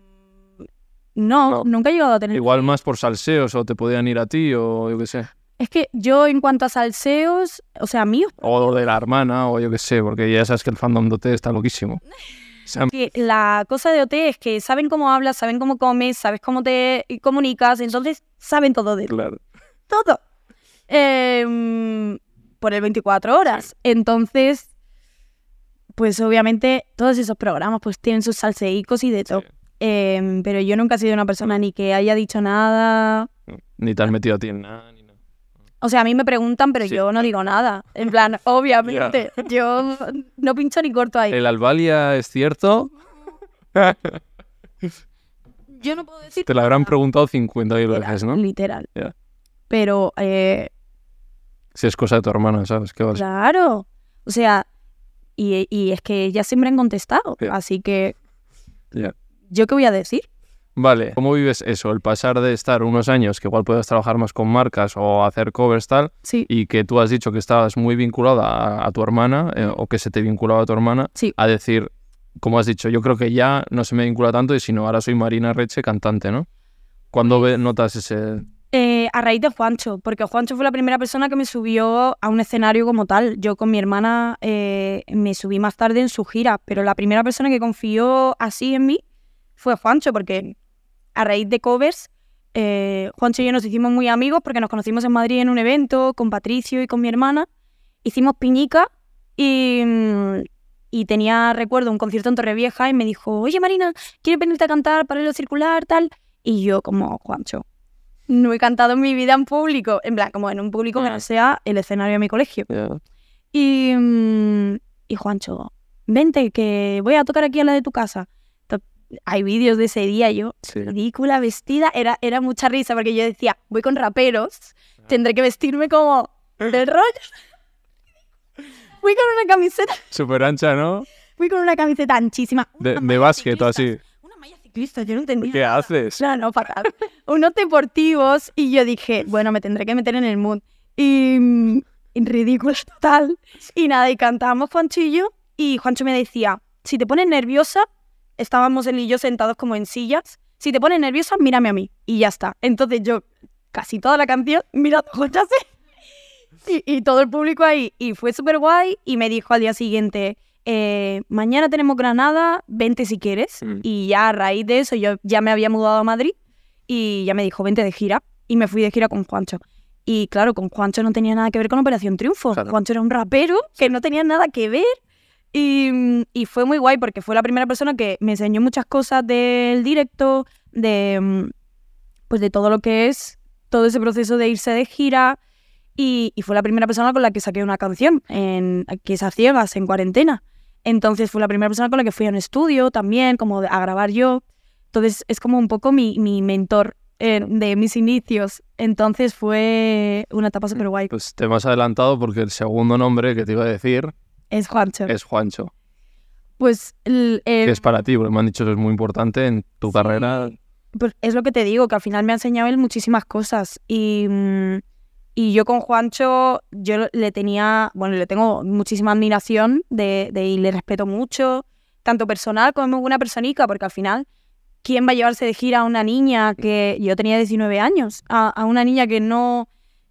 no, No. nunca he llegado a tener... Igual más por salseos, o te podían ir a ti, o yo qué sé. Es que yo en cuanto a salseos, o sea, míos, O de la hermana, o yo qué sé, porque ya sabes que el fandom de OT está loquísimo. Que la cosa de OT es que saben cómo hablas, saben cómo comes, sabes cómo te comunicas, entonces saben todo de ti. claro. todo. Em, por el 24 horas. Entonces, pues obviamente todos esos programas pues tienen sus salseicos y de todo. Sí. Em, pero yo nunca he sido una persona ni que haya dicho nada. Ni te has metido a ti en nada, ni nada. O sea, a mí me preguntan, pero Sí. yo no digo nada. En plan, obviamente, yo no pincho ni corto ahí. ¿El Albalia es cierto? Yo no puedo decir Te lo habrán nada. preguntado 50.000 Literal, veces, ¿no? Literal. Pero, eh, Si es cosa de tu hermana, ¿sabes? ¿Qué vas? claro. O sea, y, y es que ellas siempre han contestado. Sí. Así que, Ya. ¿yo qué voy a decir? Vale, ¿cómo vives eso? El pasar de estar unos años que igual puedes trabajar más con marcas o hacer covers tal, Sí. y que tú has dicho que estabas muy vinculada a, a tu hermana eh, o que se te vinculaba a tu hermana, Sí. a decir, como has dicho, yo creo que ya no se me vincula tanto y sino ahora soy Marina Reche, cantante, ¿no? ¿Cuándo ve- notas ese...? Eh, a raíz de Juancho, porque Juancho fue la primera persona que me subió a un escenario como tal. Yo con mi hermana eh, me subí más tarde en su gira, pero la primera persona que confió así en mí fue Juancho, porque a raíz de covers, eh, Juancho y yo nos hicimos muy amigos porque nos conocimos en Madrid en un evento con Patricio y con mi hermana. Hicimos piñica y, y tenía, recuerdo, un concierto en Torrevieja y me dijo, oye Marina, ¿quieres venirte a cantar para el circular, tal? Y yo como, Juancho, no he cantado en mi vida en público, en plan, como en un público que no sea el escenario de mi colegio. Y, mm, y Juancho, vente, que voy a tocar aquí a la de tu casa. Hay vídeos de ese día, yo, Sí. ridícula, vestida, era, era mucha risa porque yo decía, voy con raperos, tendré que vestirme como del rollo. Fui con una camiseta, Súper ancha, ¿no? fui con una camiseta anchísima. De, de básquet así. Ciclista, yo no entendía. ¿Qué haces? No, no, fatal. Unos deportivos y yo dije, bueno, me tendré que meter en el mood. Y, mm, y ridículo total. Y nada, y cantábamos Juanchillo y Juancho me decía, si te pones nerviosa, estábamos él y yo sentados como en sillas, si te pones nerviosa, mírame a mí. Y ya está. Entonces yo, casi toda la canción, mirando a Juancho así. Y, y todo el público ahí. Y fue súper guay y me dijo al día siguiente, eh, mañana tenemos Granada, vente si quieres. Mm. Y ya a raíz de eso yo ya me había mudado a Madrid y ya me dijo, vente de gira. Y me fui de gira con Juancho. Y claro, con Juancho no tenía nada que ver con Operación Triunfo. Claro. Juancho era un rapero que no tenía nada que ver. Y, y fue muy guay porque fue la primera persona que me enseñó muchas cosas del directo, de, mm, pues de todo lo que es todo ese proceso de irse de gira. Y, y fue la primera persona con la que saqué una canción, en, que es a ciegas, en cuarentena. Entonces fue la primera persona con la que fui a un estudio también, como a grabar yo. Entonces es como un poco mi, mi mentor eh, de mis inicios. Entonces fue una etapa súper guay. Pues te me has adelantado porque el segundo nombre que te iba a decir Es Juancho. es Juancho. Pues, el- el- Que es para ti, porque me han dicho que es muy importante en tu carrera. pues es lo que te digo, que al final me ha enseñado él muchísimas cosas. Y, mm, y yo con Juancho, yo le tenía, bueno, le tengo muchísima admiración de, de- y le respeto mucho, tanto personal como una personica, porque al final, ¿quién va a llevarse de gira a una niña que yo tenía 19 años? A, a una niña que no,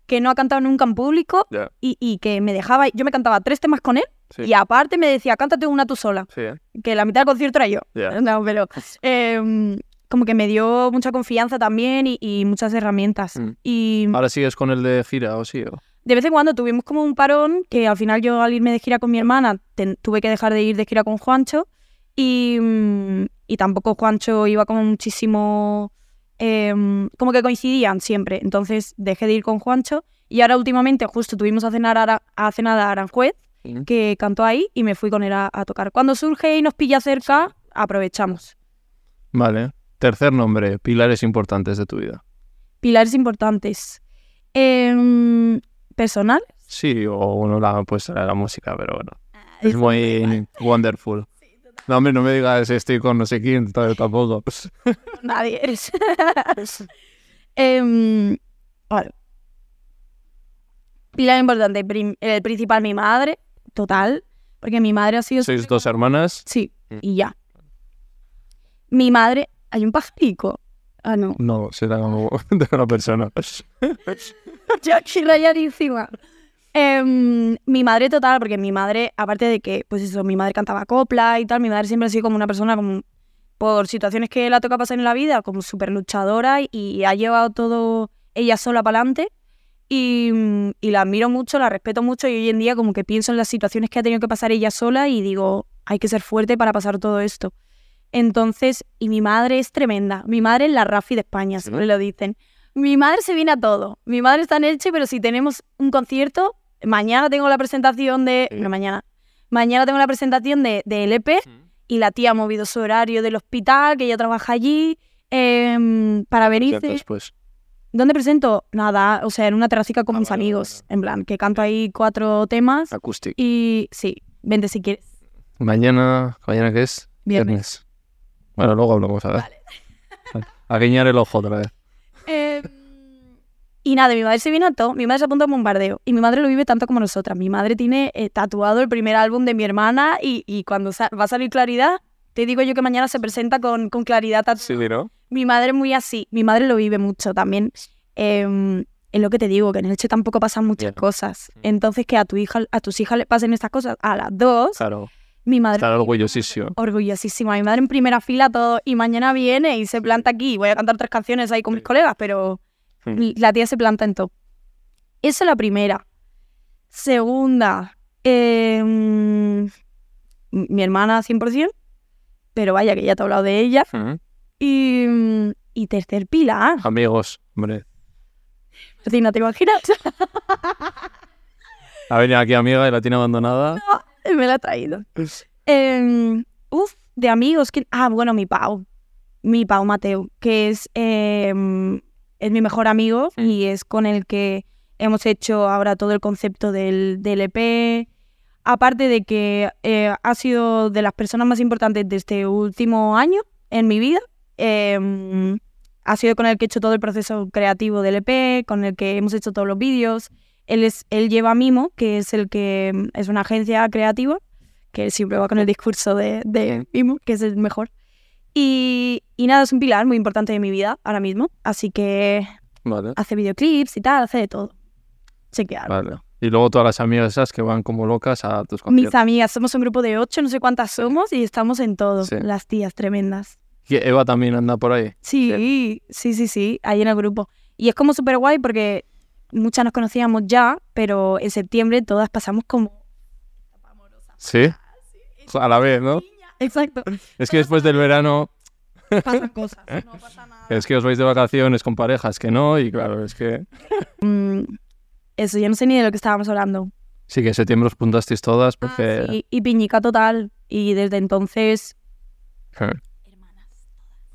que no ha cantado nunca en público y, y que me dejaba, yo me cantaba tres temas con él Sí. Y aparte me decía, cántate una tú sola, Sí, ¿eh? que la mitad del concierto era yo. No, pero em, como que me dio mucha confianza también y, y muchas herramientas. Mm. Y Ahora sigues con el de gira, ¿o sí? o? de vez en cuando tuvimos como un parón que al final yo al irme de gira con mi hermana ten- tuve que dejar de ir de gira con Juancho y, mm, y tampoco Juancho iba como muchísimo em, como que coincidían siempre entonces dejé de ir con Juancho y ahora últimamente justo tuvimos a cenar a, a cenar a Aranjuez Mm. que cantó ahí y me fui con él a, a tocar cuando surge y nos pilla cerca aprovechamos Vale. Tercer nombre, pilares importantes de tu vida. pilares importantes Em, personal Sí, o bueno, la, pues la música, pero bueno. Es muy wonderful. No, hombre, no me digas estoy con no sé quién, tampoco. Nadie eres. Vale. Pilar importante, el principal mi madre, total, porque mi madre ha sido... Sois dos hermanas. Sí, Mm. y ya. Mi madre, hay un pajarico. Ah, no. No, será como de una persona. Yo aquí rayadísima. Em, mi madre total, porque mi madre, aparte de que, pues eso, mi madre cantaba copla y tal, mi madre siempre ha sido como una persona como, por situaciones que la toca pasar en la vida, como súper luchadora y, y ha llevado todo ella sola para adelante. Y, y la admiro mucho, la respeto mucho y hoy en día como que pienso en las situaciones que ha tenido que pasar ella sola y digo, hay que ser fuerte para pasar todo esto. Entonces, y mi madre es tremenda. Mi madre es la Rafi de España, siempre lo dicen. Mi madre se viene a todo. Mi madre está en Elche, pero si tenemos un concierto, mañana tengo la presentación de... Sí. No, mañana. Mañana tengo la presentación de, de LP y la tía ha movido su horario del hospital, que ella trabaja allí, em, para venirse. Después. ¿Dónde presento? Nada, o sea, en una terracica con Ah, mis vale, amigos. vale. En plan, que canto ahí cuatro temas Acoustic. y sí, vente si quieres. Mañana, ¿mañana qué es? Viernes. Bueno, luego hablamos, a ver. A guiñar el ojo otra vez. Em, y nada, mi madre se vino a todo. Mi madre se apunta a un bombardeo. Y mi madre lo vive tanto como nosotras. Mi madre tiene eh, tatuado el primer álbum de mi hermana y, y cuando va a salir Claridad, te digo yo que mañana se presenta con, con Claridad tatuado. ¿no? Mi madre es muy así. Mi madre lo vive mucho también. Em, es lo que te digo, que en Elche tampoco pasan muchas cosas. Entonces, que a tu hija, a tus hijas le pasen estas cosas a las dos, Claro. Mi madre Estar orgullosísimo. orgullosísima. Mi madre en primera fila todo y mañana viene y se planta aquí. Voy a cantar tres canciones ahí con mis colegas, pero Hmm. la tía se planta en todo. Eso es la primera. Segunda, em, mi hermana 100%, pero vaya que ya te he hablado de ella. Ujú. Y, y tercer pilar, Amigos, hombre. Martina, ¿te imaginas? Ha venido aquí amiga y la tiene abandonada. Me la ha traído. Em, uf, de amigos. ¿quién? Ah, bueno, mi Pau. Mi Pau Mateo, que es, em, es mi mejor amigo y es con el que hemos hecho ahora todo el concepto del, del EP. Aparte de que eh, ha sido de las personas más importantes de este último año en mi vida. Em, ha sido con el que he hecho todo el proceso creativo del EP, con el que hemos hecho todos los vídeos. Él, es, él lleva Mimo, que es el que mm, es una agencia creativa, que siempre va con el discurso de, de Mimo, que es el mejor. Y, y nada, es un pilar muy importante de mi vida ahora mismo. Así que Vale. hace videoclips y tal, hace de todo. Chequear. Vale. Y luego todas las amigas esas que van como locas a tus Mis conciertos. amigas, somos un grupo de ocho, no sé cuántas somos, y estamos en todo. Sí. Las tías tremendas. Y Eva también anda por ahí. Sí, sí, sí, sí, ahí en el grupo. Y es como súper guay porque muchas nos conocíamos ya, pero en septiembre todas pasamos como... ¿Sí? A la vez, ¿no? Exacto. Es que después del verano Pasan cosas, no pasa nada. es que os vais de vacaciones con parejas que no y claro, es que Mm, eso, ya no sé ni de lo que estábamos hablando. sí que en septiembre os puntasteis todas porque... Ah, sí, y piñica total. Y desde entonces,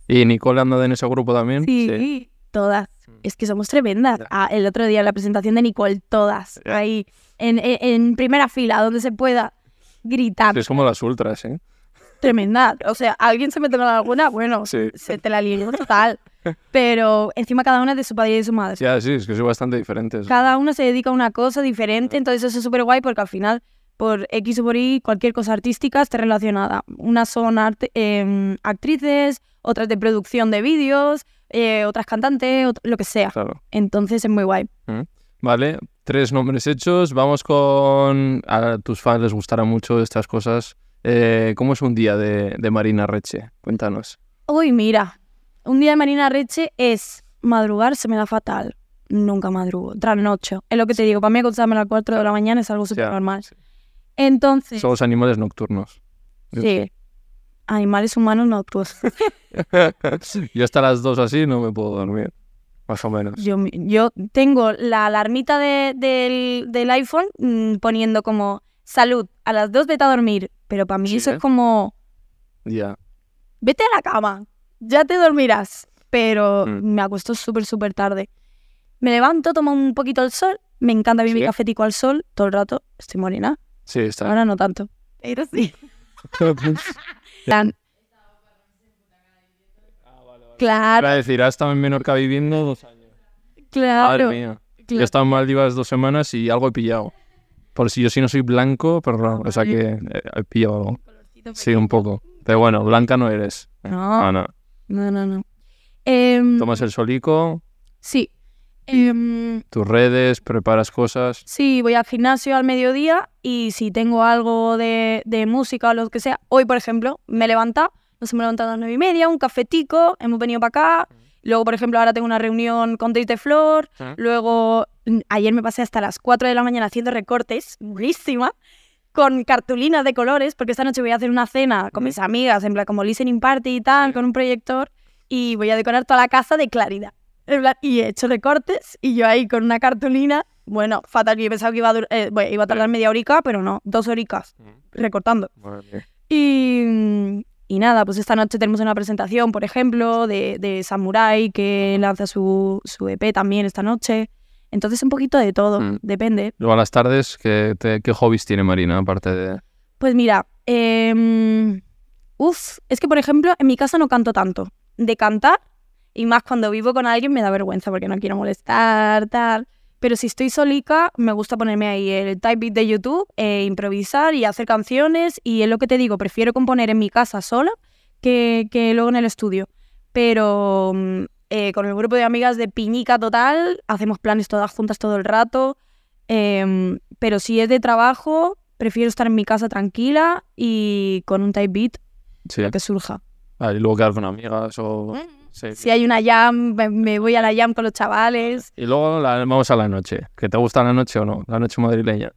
¿Y Nicole anda en ese grupo también? sí, todas. Es que somos tremendas. Ah, el otro día en la presentación de Nicole, todas. Ahí, en, en- en primera fila, donde se pueda gritar. Es como las ultras, ¿eh? Tremenda. O sea, alguien se mete con alguna, bueno, Sí. se te la lió total. Pero encima cada una es de su padre y de su madre. Ya, sí, es que soy bastante diferentes. Cada una se dedica a una cosa diferente, entonces eso es súper guay porque al final, por X o por Y, cualquier cosa artística esté relacionada. Unas son arte- em, actrices, otras de producción de vídeos, eh, otras cantantes, ot- lo que sea. Claro. Entonces es muy guay. Vale, tres nombres hechos. Vamos con... A tus fans les gustará mucho estas cosas. Eh, ¿Cómo es un día de, de Marina Reche? Cuéntanos. Uy, mira, un día de Marina Reche es madrugar, se me da fatal. Nunca madrugo, trasnocho. Es lo que te digo, para mí acostarme a las 4 de la mañana es algo súper normal. sí. Entonces, Somos animales nocturnos. sí, animales humanos nocturnos. Yo hasta las dos así no me puedo dormir. Más o menos. Yo, mi- yo tengo la alarmita de- del, del iPhone mm, poniendo como salud, a las 2 vete a dormir. Pero para mí Sí, eso ¿eh? es como, Ya. vete a la cama, ya te dormirás. Pero Mm. me acuesto súper, súper tarde. Me levanto, tomo un poquito el sol. Me encanta vivir ¿Sí? cafetico al sol todo el rato. Estoy morena. Sí, está. Ahora no tanto. Pero sí. Plan. Claro, Iba a decir, has estado en Menorca viviendo dos años. Madre claro. mía. Yo he estado en Maldivas dos semanas y algo he pillado. Por si yo sí no soy blanco, pero o sea que he pillado algo. Sí, un poco. Pero bueno, blanca no eres. No, Ah, no. no, no, no. Em, Tomas el solico, Sí. Em, tus redes, preparas cosas. sí, voy al gimnasio al mediodía y si tengo algo de, de música o lo que sea, hoy por ejemplo me he levantado, no sé, me he levantado a las nueve y media, un cafetico, hemos venido para acá. Luego, por ejemplo, ahora tengo una reunión con Days de Flor. Ah. Luego, mm, ayer me pasé hasta las 4 de la mañana haciendo recortes, buenísima, con cartulinas de colores, porque esta noche voy a hacer una cena con mis amigas, en plan como listening party y tal, con un proyector, y voy a decorar toda la casa de claridad. Y he hecho recortes, y yo ahí con una cartulina, bueno, fatal, yo pensaba que iba a, dur- eh, bueno, iba a tardar media horica, pero no, dos horicas recortando. Y, y nada, pues esta noche tenemos una presentación, por ejemplo, de, de Samurai, que lanza su, su EP también esta noche. Entonces un poquito de todo, Mm. depende. Luego a las tardes, ¿qué, te- qué hobbies tiene Marina? Aparte de... Pues mira, em, uf, es que por ejemplo en mi casa no canto tanto. De cantar, y más cuando vivo con alguien me da vergüenza porque no quiero molestar, tal. Pero si estoy solica, me gusta ponerme ahí el type beat de YouTube, e improvisar y hacer canciones. Y es lo que te digo, prefiero componer en mi casa sola que, que luego en el estudio. Pero mm, eh, con el grupo de amigas de piñica total, hacemos planes todas juntas todo el rato. Em, pero si es de trabajo, prefiero estar en mi casa tranquila y con un type beat, Sí. que surja. Ah, y luego quedar con amigas o... Sí. Si hay una jam, me, voy a la jam con los chavales. Y luego la- vamos a la noche. ¿Que te gusta la noche o no? La noche madrileña.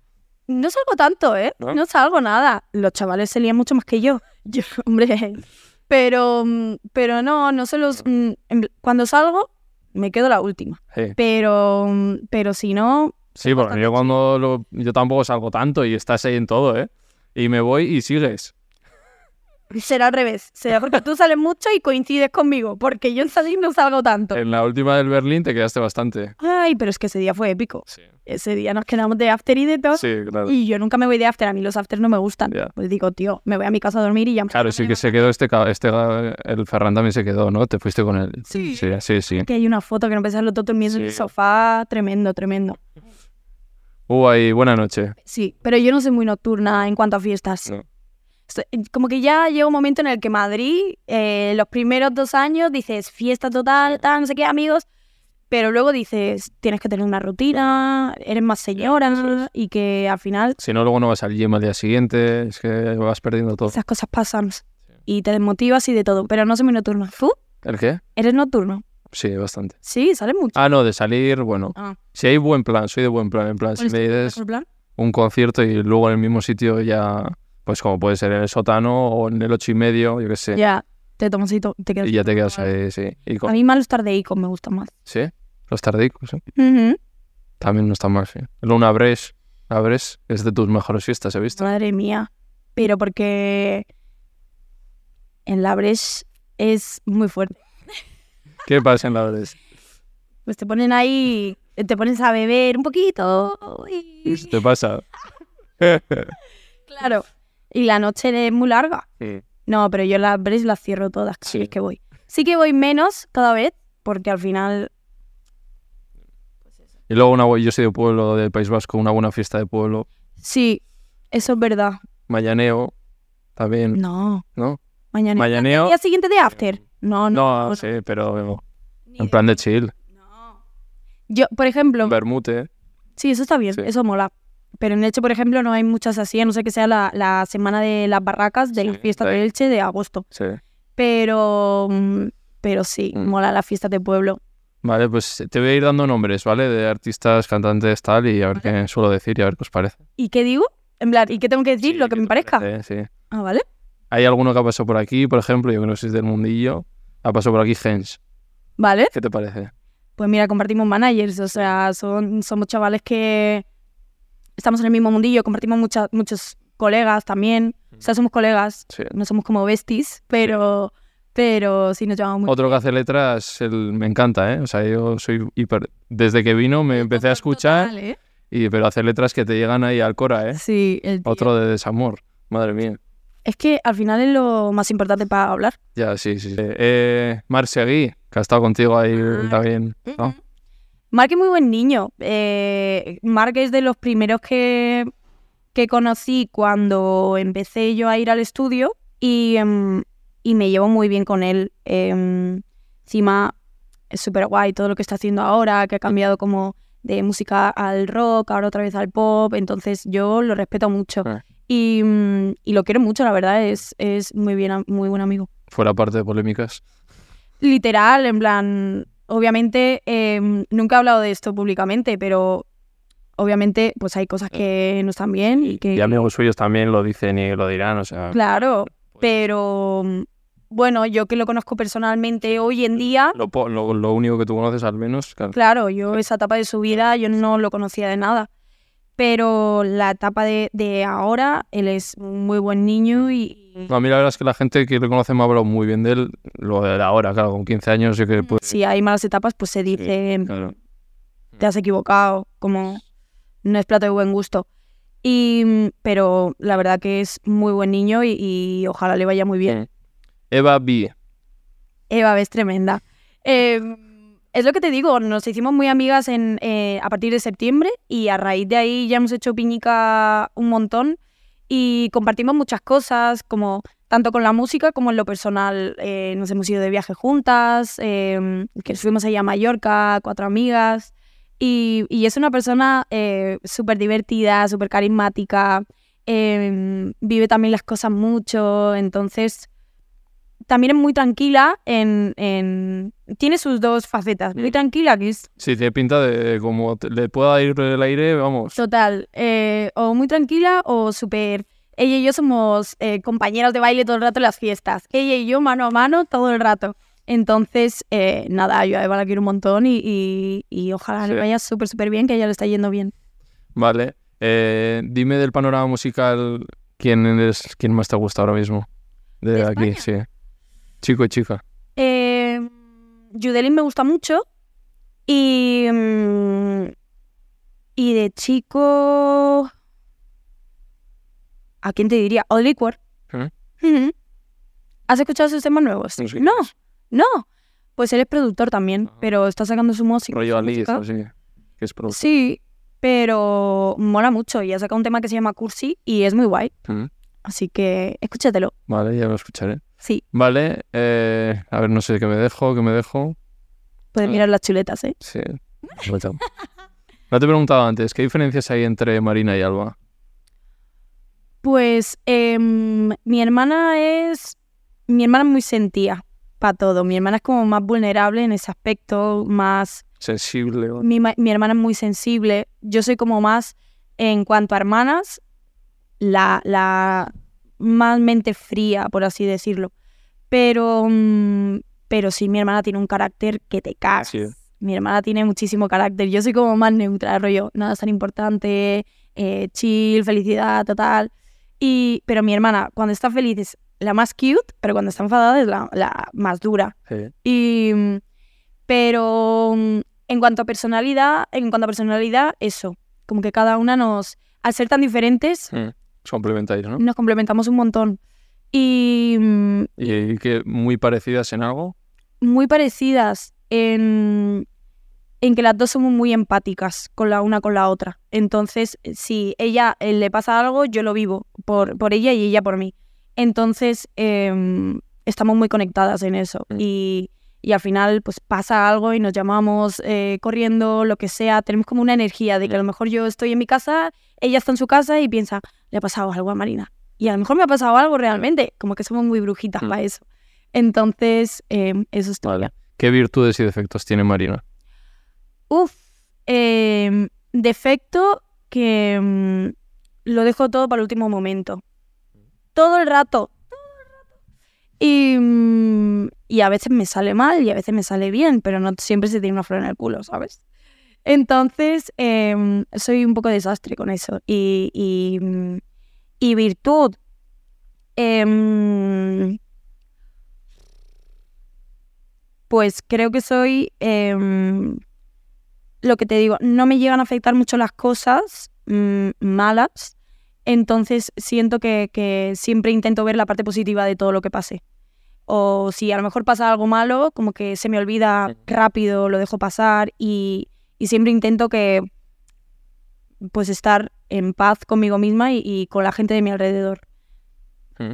No salgo tanto, ¿eh? ¿No? ¿No? salgo nada. Los chavales se lían mucho más que yo. Yo, hombre. Pero, mm, pero no, no se los... mm, Cuando salgo, me quedo la última. Sí. Pero, mm, pero si no, Sí, porque yo cuando lo- yo tampoco salgo tanto y estás ahí en todo, ¿eh? Y me voy y sigues. Será al revés. Será porque tú sales mucho y coincides conmigo. Porque yo en salir no salgo tanto. En la última del Berlín te quedaste bastante. Ay, pero es que ese día fue épico. Sí. Ese día nos quedamos de after y de todo. Sí, claro. Y yo nunca me voy de after, a mí los afters no me gustan. Ya. Pues digo, tío, me voy a mi casa a dormir y ya. Claro, sí que se quedó este, este el Ferran también se quedó, ¿no? Te fuiste con él. Sí. Sí, sí, sí. Que hay una foto que no pensás todo durmiendo en el Sí. sofá, tremendo, tremendo. Uh, ahí, buena noche. Sí, pero yo no soy muy nocturna en cuanto a fiestas. No. Estoy- Como que ya llega un momento en el que Madrid, eh, los primeros dos años, dices fiesta total, tal, no sé qué, amigos, pero luego dices, tienes que tener una rutina, eres más señora y que al final Si no, luego no vas al gym al día siguiente. Es que vas perdiendo todo. esas cosas pasan y te desmotivas y de todo, pero no soy muy nocturna. ¿Tú? ¿El qué? ¿Eres nocturno? Sí, bastante. Sí, sales mucho. Ah, no, de salir, bueno. Ah, Si hay buen plan, soy de buen plan. En plan, si ¿cuál es me dices plan? un concierto y luego en el mismo sitio ya, pues como puede ser en el sótano o en el ocho y medio, yo qué sé. Ya, te tomas y to- te quedas. Y ya te quedas ahí, sí. Y con- A mí más los tardeicos me gustan más. Sí, los tardicos, sí. Ujú. También no están mal, sí. Luego una Bres, la Bres es de tus mejores fiestas, he visto. Madre mía. Pero porque en la Breche es muy fuerte. ¿Qué pasa en la Bres? Pues te ponen ahí, te pones a beber un poquito. y- ¿Qué te pasa? Claro. Y la noche es muy larga. No, pero yo las Breche las cierro todas cada Sí. vez que voy. Sí que voy menos cada vez, porque al final Y luego una, yo soy de pueblo, del País Vasco, una buena fiesta de pueblo. sí, eso es verdad. Mañaneo, también, No, ¿no? mañana. Mañaneo. ¿El día siguiente de after? No, no. No, sí, pero en plan de chill. No. Yo, por ejemplo, Un vermute. Sí, eso está bien, Sí. eso mola. Pero en Elche, por ejemplo, no hay muchas así, a no ser que sea la, la semana de las barracas de la Sí, fiesta ahí. de Elche de agosto. Sí. Pero, mm, pero sí, Mm. mola la fiesta de pueblo. Vale, pues te voy a ir dando nombres, ¿vale? De artistas, cantantes, tal, y a ver qué suelo decir y a ver qué os parece. ¿Y qué digo? En plan, ¿y qué tengo que decir? Sí, Lo que ¿qué me parezca. parece? Sí. Ah, ¿vale? Hay alguno que ha pasado por aquí, por ejemplo, yo creo que sois del mundillo. Ha pasado por aquí Hens. Vale. ¿Qué te parece? Pues mira, compartimos managers, o sea, son, somos chavales que estamos en el mismo mundillo, compartimos muchas muchos colegas también. O sea, somos colegas, Sí. no somos como besties, pero, pero sí nos llevamos muy Otro que hace letras, el, me encanta, ¿eh? O sea, yo soy hiper... Desde que vino me empecé a escuchar, Total, ¿eh? y, pero hace letras que te llegan ahí al cora, ¿eh? Sí, el tío. Otro de desamor. Madre mía. Es que al final es lo más importante para hablar. Ya, sí, sí. sí. Eh, que ha estado contigo ahí Ah. también. ¿no? Mark es muy buen niño. Eh, Mark es de los primeros que, que conocí cuando empecé yo a ir al estudio y, em, y me llevo muy bien con él. Em, encima es súper guay todo lo que está haciendo ahora, que ha cambiado como de música al rock, ahora otra vez al pop, entonces yo lo respeto mucho. Ah. Y, mm, y lo quiero mucho, la verdad, es, es muy, bien, muy buen amigo. Fuera parte de polémicas. literal, en plan, obviamente, em, nunca he hablado de esto públicamente, pero obviamente, pues hay cosas que no están bien y que, Y amigos suyos también lo dicen y lo dirán, o sea... claro, pero mm, bueno, yo que lo conozco personalmente hoy en día, Lo, lo, lo único que tú conoces al menos, claro. claro, yo esa etapa de su vida yo no lo conocía de nada. Pero la etapa de, de ahora, él es un muy buen niño y a mí la verdad es que la gente que le conoce me ha hablado muy bien de él, lo de ahora, claro, con 15 años yo que... Pues, si hay malas etapas, pues se dice, claro. te has equivocado, como no es plato de buen gusto. Y, mm, pero la verdad que es muy buen niño y, y ojalá le vaya muy bien. Eva B. Eva es tremenda. Eh, es lo que te digo, nos hicimos muy amigas en, eh, a partir de septiembre y a raíz de ahí ya hemos hecho piñica un montón y compartimos muchas cosas, como tanto con la música como en lo personal. Eh, nos hemos ido de viaje juntas, eh, que fuimos allá a Mallorca, cuatro amigas. Y, es una persona eh, súper divertida, súper carismática, eh, vive también las cosas mucho, entonces también es muy tranquila en, en- Tiene sus dos facetas. Muy Mm. tranquila, que es Sí, tiene pinta de como te- le pueda ir el aire, vamos. total. eh, o muy tranquila o súper... Ella y yo somos eh, compañeras de baile todo el rato en las fiestas. Ella y yo mano a mano todo el rato. Entonces, eh, nada, yo a Eva la quiero un montón y, y- y ojalá Sí. le vaya súper, súper bien, que a ella le está yendo bien. Vale. Eh, dime del panorama musical, ¿quién es quién más te gusta ahora mismo? De, ¿De aquí, España? sí. Chico y chica. Eh, Judelin me gusta mucho. Y. mm, y de chico. ¿A quién te diría? Liquor. ¿Eh? ¿Has escuchado sus temas nuevos? No No. Pues él es productor también, Ajá. pero está sacando su música. Rollo así. Que es productor. Sí, pero mola mucho. Y ha sacado un tema que se llama Cursi y es muy guay. Mm, Así que escúchatelo. Vale, ya lo escucharé. Sí, Vale, eh, a ver, no sé qué me dejo, qué me dejo. puedes Ah. mirar las chuletas, ¿eh? Sí. No te he preguntado antes, ¿qué diferencias hay entre Marina y Alba? Pues em, mi hermana es. Mi hermana es muy sentía para todo. Mi hermana es como más vulnerable en ese aspecto, más. Sensible. Mi, mi hermana es muy sensible. Yo soy como más, en cuanto a hermanas, la, la más mente fría, por así decirlo. Pero, mm, pero sí, mi hermana tiene un carácter que te cagas. Sí. Mi hermana tiene muchísimo carácter. Yo soy como más neutra, rollo, nada es tan importante, eh, chill, felicidad, total. Y, pero mi hermana, cuando está feliz, es la más cute, pero cuando está enfadada es la, la más dura. Sí. Y, pero mm, en cuanto a personalidad, en cuanto a personalidad, eso. Como que cada una nos, al ser tan diferentes, Mm, Os complementáis, ¿no? nos complementamos un montón. Y mm, Y que muy parecidas en algo. muy parecidas en, en que las dos somos muy empáticas con la una con la otra. Entonces, si ella eh, le pasa algo, yo lo vivo por, por ella y ella por mí. Entonces, em, estamos muy conectadas en eso. Mm. Y, y al final pues pasa algo y nos llamamos eh, corriendo, lo que sea, tenemos como una energía de que a lo mejor yo estoy en mi casa, ella está en su casa y piensa, le ha pasado algo a Marina. Y a lo mejor me ha pasado algo realmente, como que somos muy brujitas Mm. para eso. Entonces, em, eso es todo. Vale. ¿Qué virtudes y defectos tiene Marina? Uf, em, defecto que em, lo dejo todo para el último momento. Todo el rato. Y, y a veces me sale mal y a veces me sale bien, pero no siempre se tiene una flor en el culo, ¿sabes? Entonces, em, soy un poco desastre con eso. Y, y virtud. em, pues creo que soy em, lo que te digo, no me llegan a afectar mucho las cosas mm, malas, entonces siento que, que siempre intento ver la parte positiva de todo lo que pase. O si a lo mejor pasa algo malo, como que se me olvida rápido, lo dejo pasar y, y siempre intento que pues estar en paz conmigo misma y, y con la gente de mi alrededor.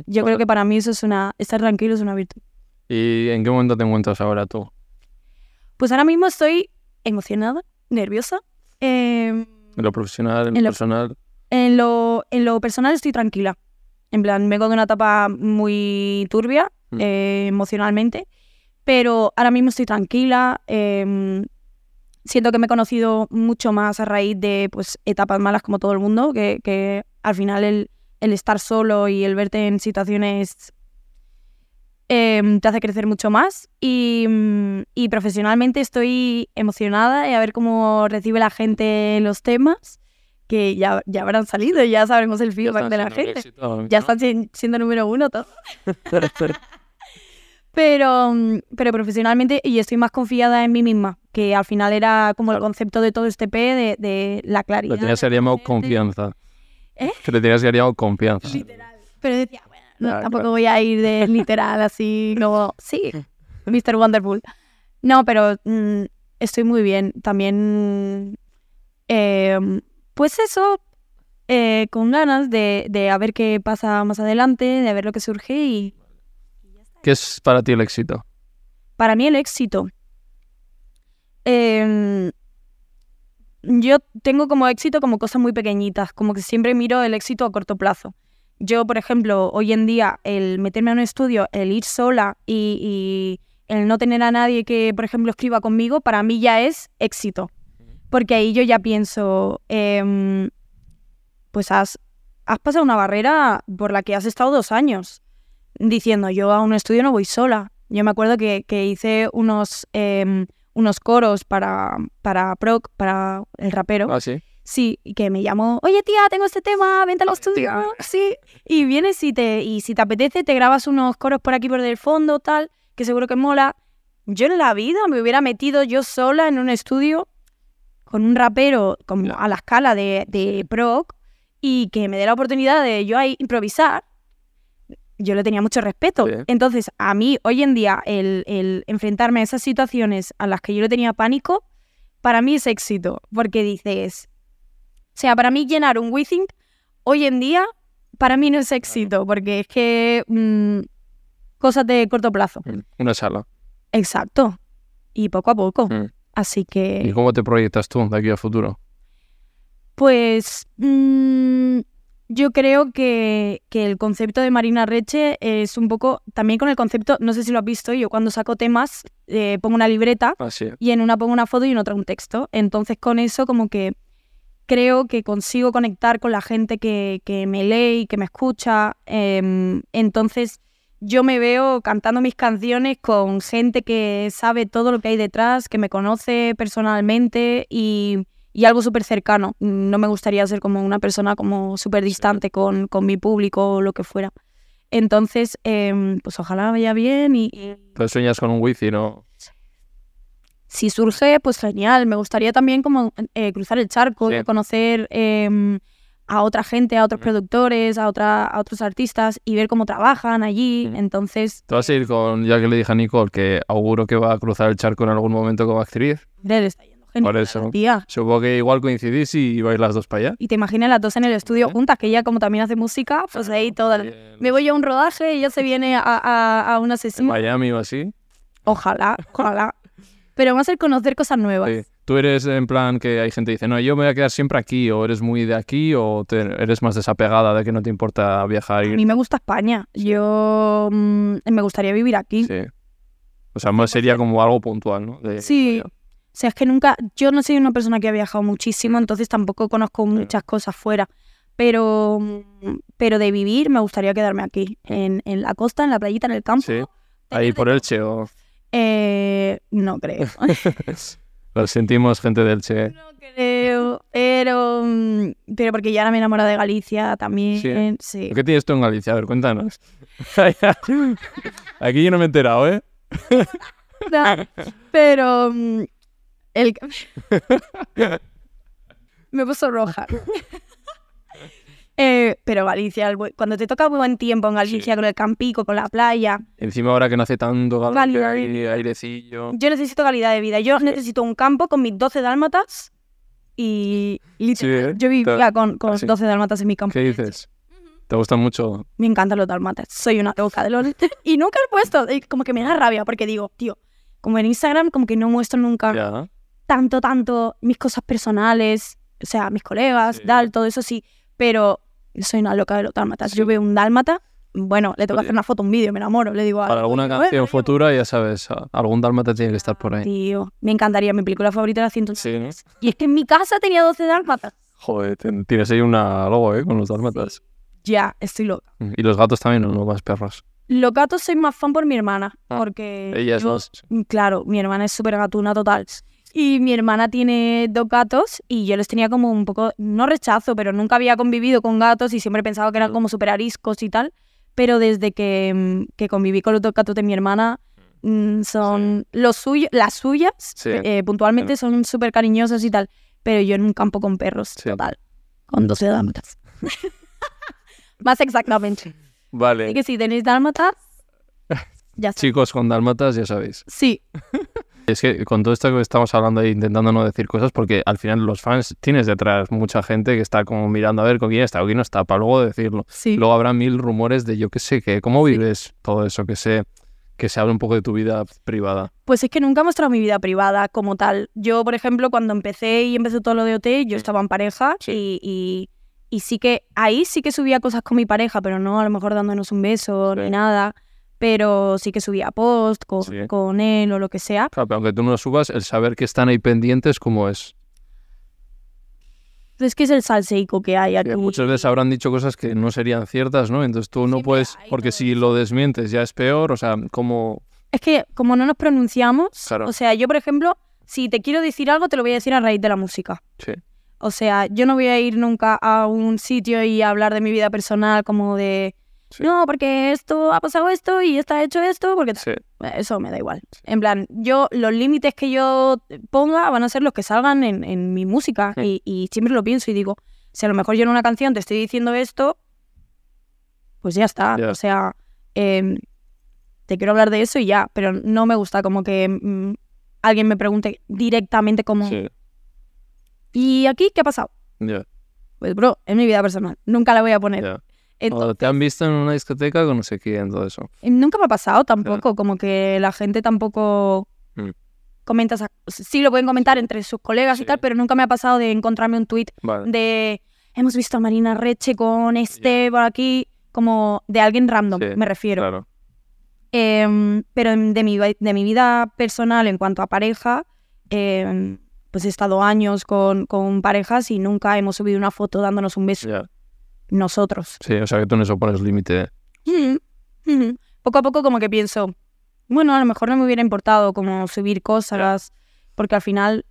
Yo creo que para mí eso es una, estar tranquilo es una virtud. ¿Y en qué momento te encuentras ahora tú? Pues ahora mismo estoy emocionada, nerviosa. em, ¿En lo profesional, en En lo- personal? En lo, en lo personal estoy tranquila. En plan, vengo de una etapa muy turbia Mm. eh, emocionalmente, pero ahora mismo estoy tranquila. em, siento que me he conocido mucho más a raíz de pues, etapas malas como todo el mundo, que, que al final el, el estar solo y el verte en situaciones em, te hace crecer mucho más. Y, y profesionalmente estoy emocionada y a ver cómo recibe la gente los temas que ya, ya habrán salido, ya sabremos el feedback de la gente. Ya están si- siendo número uno todos. Pero, mm, pero profesionalmente, y estoy más confiada en mí misma, que al final era como el concepto de todo este P, de, de la claridad. Le tenías que llamado confianza. ¿Eh? Que le tenías que haber llamado confianza. Pero decía, bueno, no, Claro, tampoco claro. voy a ir de literal así como, sí, Mr. Wonderful. No, pero mm, estoy muy bien. También, eh, pues eso, eh, con ganas de, de a ver qué pasa más adelante, de a ver lo que surge y ¿Qué es para ti el éxito? para mí el éxito. em, yo tengo como éxito como cosas muy pequeñitas, como que siempre miro el éxito a corto plazo. Yo, por ejemplo, hoy en día, el meterme a un estudio, el ir sola y, y el no tener a nadie que, por ejemplo, escriba conmigo, para mí ya es éxito. Porque ahí yo ya pienso, em, pues has, has pasado una barrera por la que has estado dos años diciendo, yo a un estudio no voy sola. Yo me acuerdo que, que hice unos, em, unos coros para, para Proc, para el rapero. Ah, sí. Sí, y que me llamó, oye tía, tengo este tema, vente al estudio. Sí, y vienes y, te, y si te apetece te grabas unos coros por aquí por el fondo, tal, que seguro que mola. Yo en la vida me hubiera metido yo sola en un estudio con un rapero como a la escala de, de proc y que me dé la oportunidad de yo ahí improvisar. Yo le tenía mucho respeto. Sí. Entonces, a mí hoy en día el, el enfrentarme a esas situaciones a las que yo le tenía pánico, para mí es éxito, porque dices, o sea, para mí llenar un Withing hoy en día, para mí no es éxito, porque es que mm, cosas de corto plazo. Una sala. Exacto. Y poco a poco. Mm. Así ¿Y que, cómo te proyectas tú de aquí a futuro? pues, mm, yo creo que, que el concepto de Marina Reche es un poco, también con el concepto, no sé si lo has visto, yo cuando saco temas eh, pongo una libreta Ah, sí. y en una pongo una foto y en otra un texto. Entonces con eso como que creo que consigo conectar con la gente que, que me lee y que me escucha. em, entonces yo me veo cantando mis canciones con gente que sabe todo lo que hay detrás, que me conoce personalmente y, y algo súper cercano. No me gustaría ser como una persona como súper distante con, con mi público o lo que fuera. Entonces, em, pues ojalá vaya bien y, sueñas con un wifi, ¿no? si surge, pues genial. Me gustaría también como eh, cruzar el charco, Sí. conocer em, a otra gente, a otros productores, a, otra, a otros artistas y ver cómo trabajan allí. Entonces, Te vas a ir con, ya que le dije a Nicole, que auguro que va a cruzar el charco en algún momento como actriz. le está yendo genial, Por eso. tía. Supongo que igual coincidís y vais las dos para allá. Y te imaginas las dos en el estudio juntas, que ella como también hace música, pues ahí toda... En- Me voy a un rodaje y ella se viene a, a- a una sesión. Miami o así. Ojalá, ojalá. Pero va a conocer cosas nuevas. Sí. Tú eres en plan que hay gente que dice, no, yo me voy a quedar siempre aquí, o eres muy de aquí, o te- eres más desapegada de que no te importa viajar A y mí me gusta España. Yo mm, me gustaría vivir aquí. Sí. O sea, más sería como algo puntual, ¿no? De- Sí. O sea, es que nunca, yo no soy una persona que ha viajado muchísimo, entonces tampoco conozco muchas cosas fuera. Pero, mm, pero de vivir me gustaría quedarme aquí, en, en la costa, en la playita, en el campo. Sí. Ahí por Elche, o... Eh, no creo. Lo sentimos, gente del Che. no creo. Pero, mm, pero porque ya ahora me enamoro de Galicia también. Sí. ¿Qué tienes tú en Galicia? A ver, cuéntanos. Aquí yo no me he enterado, ¿eh? No, pero mm, el... me puso roja. Eh, pero Galicia, cuando te toca buen tiempo en Galicia, Sí. con el campico, con la playa, Encima ahora que no hace tanto calor, airecillo. yo necesito calidad de vida. Yo necesito un campo con mis 12 dálmatas y literal, ¿eh? yo vivía con, con Ah, sí. 12 dálmatas en mi campo. ¿Qué dices? ¿Te gusta mucho? Me encantan los dálmatas. Soy una loca de los... y nunca he puesto. y Como que me da rabia porque digo, tío, como en Instagram como que no muestro nunca Ya. tanto, tanto mis cosas personales, o sea, mis colegas, Sí. tal, todo eso sí, pero soy una loca de los dálmatas. Yo veo un dálmata, bueno, le tengo que hacer una foto, un vídeo, me enamoro, le digo Para alguna "Bueno, canción futura, ya sabes, algún dálmata tiene que estar por ahí. Tío, me encantaría, mi película favorita era 100 Sí, ¿no? Y es que en mi casa tenía 12 dálmatas. Joder, tienes ahí una logo, ¿eh? Con los dálmatas. Ya, estoy loca. Y los gatos también, ¿o no? Más perros. Los gatos soy más fan por mi hermana, Ah, porque Ella es yo- más... Claro, mi hermana es súper gatuna total. Y mi hermana tiene dos gatos y yo les tenía como un poco, no rechazo, pero nunca había convivido con gatos y siempre pensaba que eran Mm. como súper ariscos y tal. Pero desde que, mm, que conviví con los dos gatos de mi hermana, mm, son los suyos, las suyas, Sí. eh, puntualmente son súper cariñosas y tal. Pero yo en un campo con perros, Sí. total. Con 12 dálmatas. Más exactamente. Vale. Así que si tenéis dálmatas, ya está. Chicos con dálmatas, ya sabéis. Sí, Es que con todo esto que estamos hablando e intentando no decir cosas, porque al final los fans tienes detrás mucha gente que está como mirando a ver con quién está o quién no está, para luego decirlo. sí. Luego habrá mil rumores de yo qué sé, que cómo vives todo eso, que se, que se hable un poco de tu vida privada. Pues es que nunca he mostrado mi vida privada como tal. Yo, por ejemplo, cuando empecé y empezó todo lo de OT, yo estaba en pareja Sí. y, y, y sí que ahí sí que subía cosas con mi pareja, pero no a lo mejor dándonos un beso Sí. ni nada. Pero sí que subía post con, Sí. con él o lo que sea. Claro, pero aunque tú no lo subas, el saber que están ahí pendientes, como es. Es que es el salseico que hay aquí. Muchas veces habrán dicho cosas que no serían ciertas, ¿no? Entonces tú no puedes, porque si lo desmientes ya es peor, o sea, como... Es que como no nos pronunciamos, Claro. o sea, yo, por ejemplo, si te quiero decir algo, te lo voy a decir a raíz de la música. Sí, O sea, yo no voy a ir nunca a un sitio y a hablar de mi vida personal como de... Sí. No, porque esto ha pasado esto y está hecho esto, porque... sí, Eso me da igual. En plan, yo los límites que yo ponga van a ser los que salgan en, en mi música Sí. y, y siempre lo pienso y digo, si a lo mejor yo en una canción te estoy diciendo esto, pues ya está. O sea, em, te quiero hablar de eso y ya, pero no me gusta como que mm, alguien me pregunte directamente como, sí, ¿y aquí qué ha pasado? ya, Pues bro, es mi vida personal, nunca la voy a poner. Entonces, O te han visto en una discoteca con no sé quién, todo eso. Y Nunca me ha pasado tampoco, como que la gente tampoco Mm. comenta, esa- sí lo pueden comentar entre sus colegas Sí. y tal, pero nunca me ha pasado de encontrarme un tuit Vale. de hemos visto a Marina Reche con este por aquí, como de alguien random, Sí, me refiero. Claro. Em, pero de mi, de mi vida personal en cuanto a pareja, em, pues he estado años con, con parejas y nunca hemos subido una foto dándonos un beso. Nosotros. Sí, o sea que tú en eso pones límite. Ujú, ujú. Poco a poco como que pienso, bueno, a lo mejor no me hubiera importado como subir cosas, porque al final,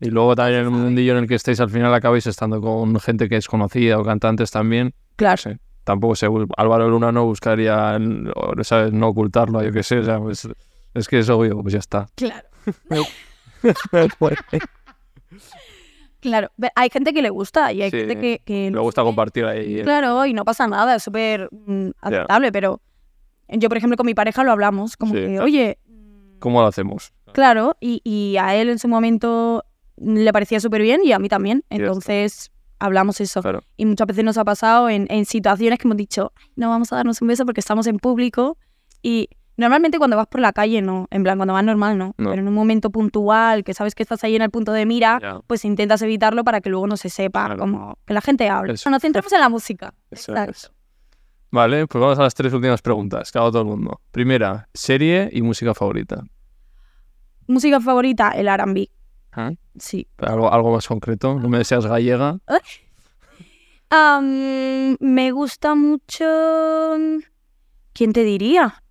Y luego también en el mundillo en el que estéis al final acabáis estando con gente que es conocida o cantantes también. claro, Sí. Tampoco sé, Álvaro Luna no buscaría, ¿sabes? No ocultarlo, yo qué sé, o sea, pues, es que es obvio, pues ya está. claro, claro. Hay gente que le gusta y hay Sí, gente que, lo gusta compartir ahí. Claro, y no pasa nada, es súper mm, aceptable, pero yo, por ejemplo, con mi pareja lo hablamos, como Sí, que, oye, ¿Cómo lo hacemos? claro, y, y a él en su momento le parecía súper bien y a mí también, entonces hablamos eso. Claro. Y muchas veces nos ha pasado en, en situaciones que hemos dicho, "Ay, no vamos a darnos un beso porque estamos en público y Normalmente cuando vas por la calle no, en plan cuando vas normal no, No. pero en un momento puntual que sabes que estás ahí en el punto de mira, pues intentas evitarlo para que luego no se sepa, Claro. como que la gente hable. Eso. Nos centramos en la música. Eso Exacto. es. Vale, pues vamos a las tres últimas preguntas que hago a todo el mundo. Primera, serie y música favorita. Música favorita, el R&B. ¿Ah? Sí. Algo, algo más concreto. No me deseas gallega. Me gusta mucho... ¿Quién te diría?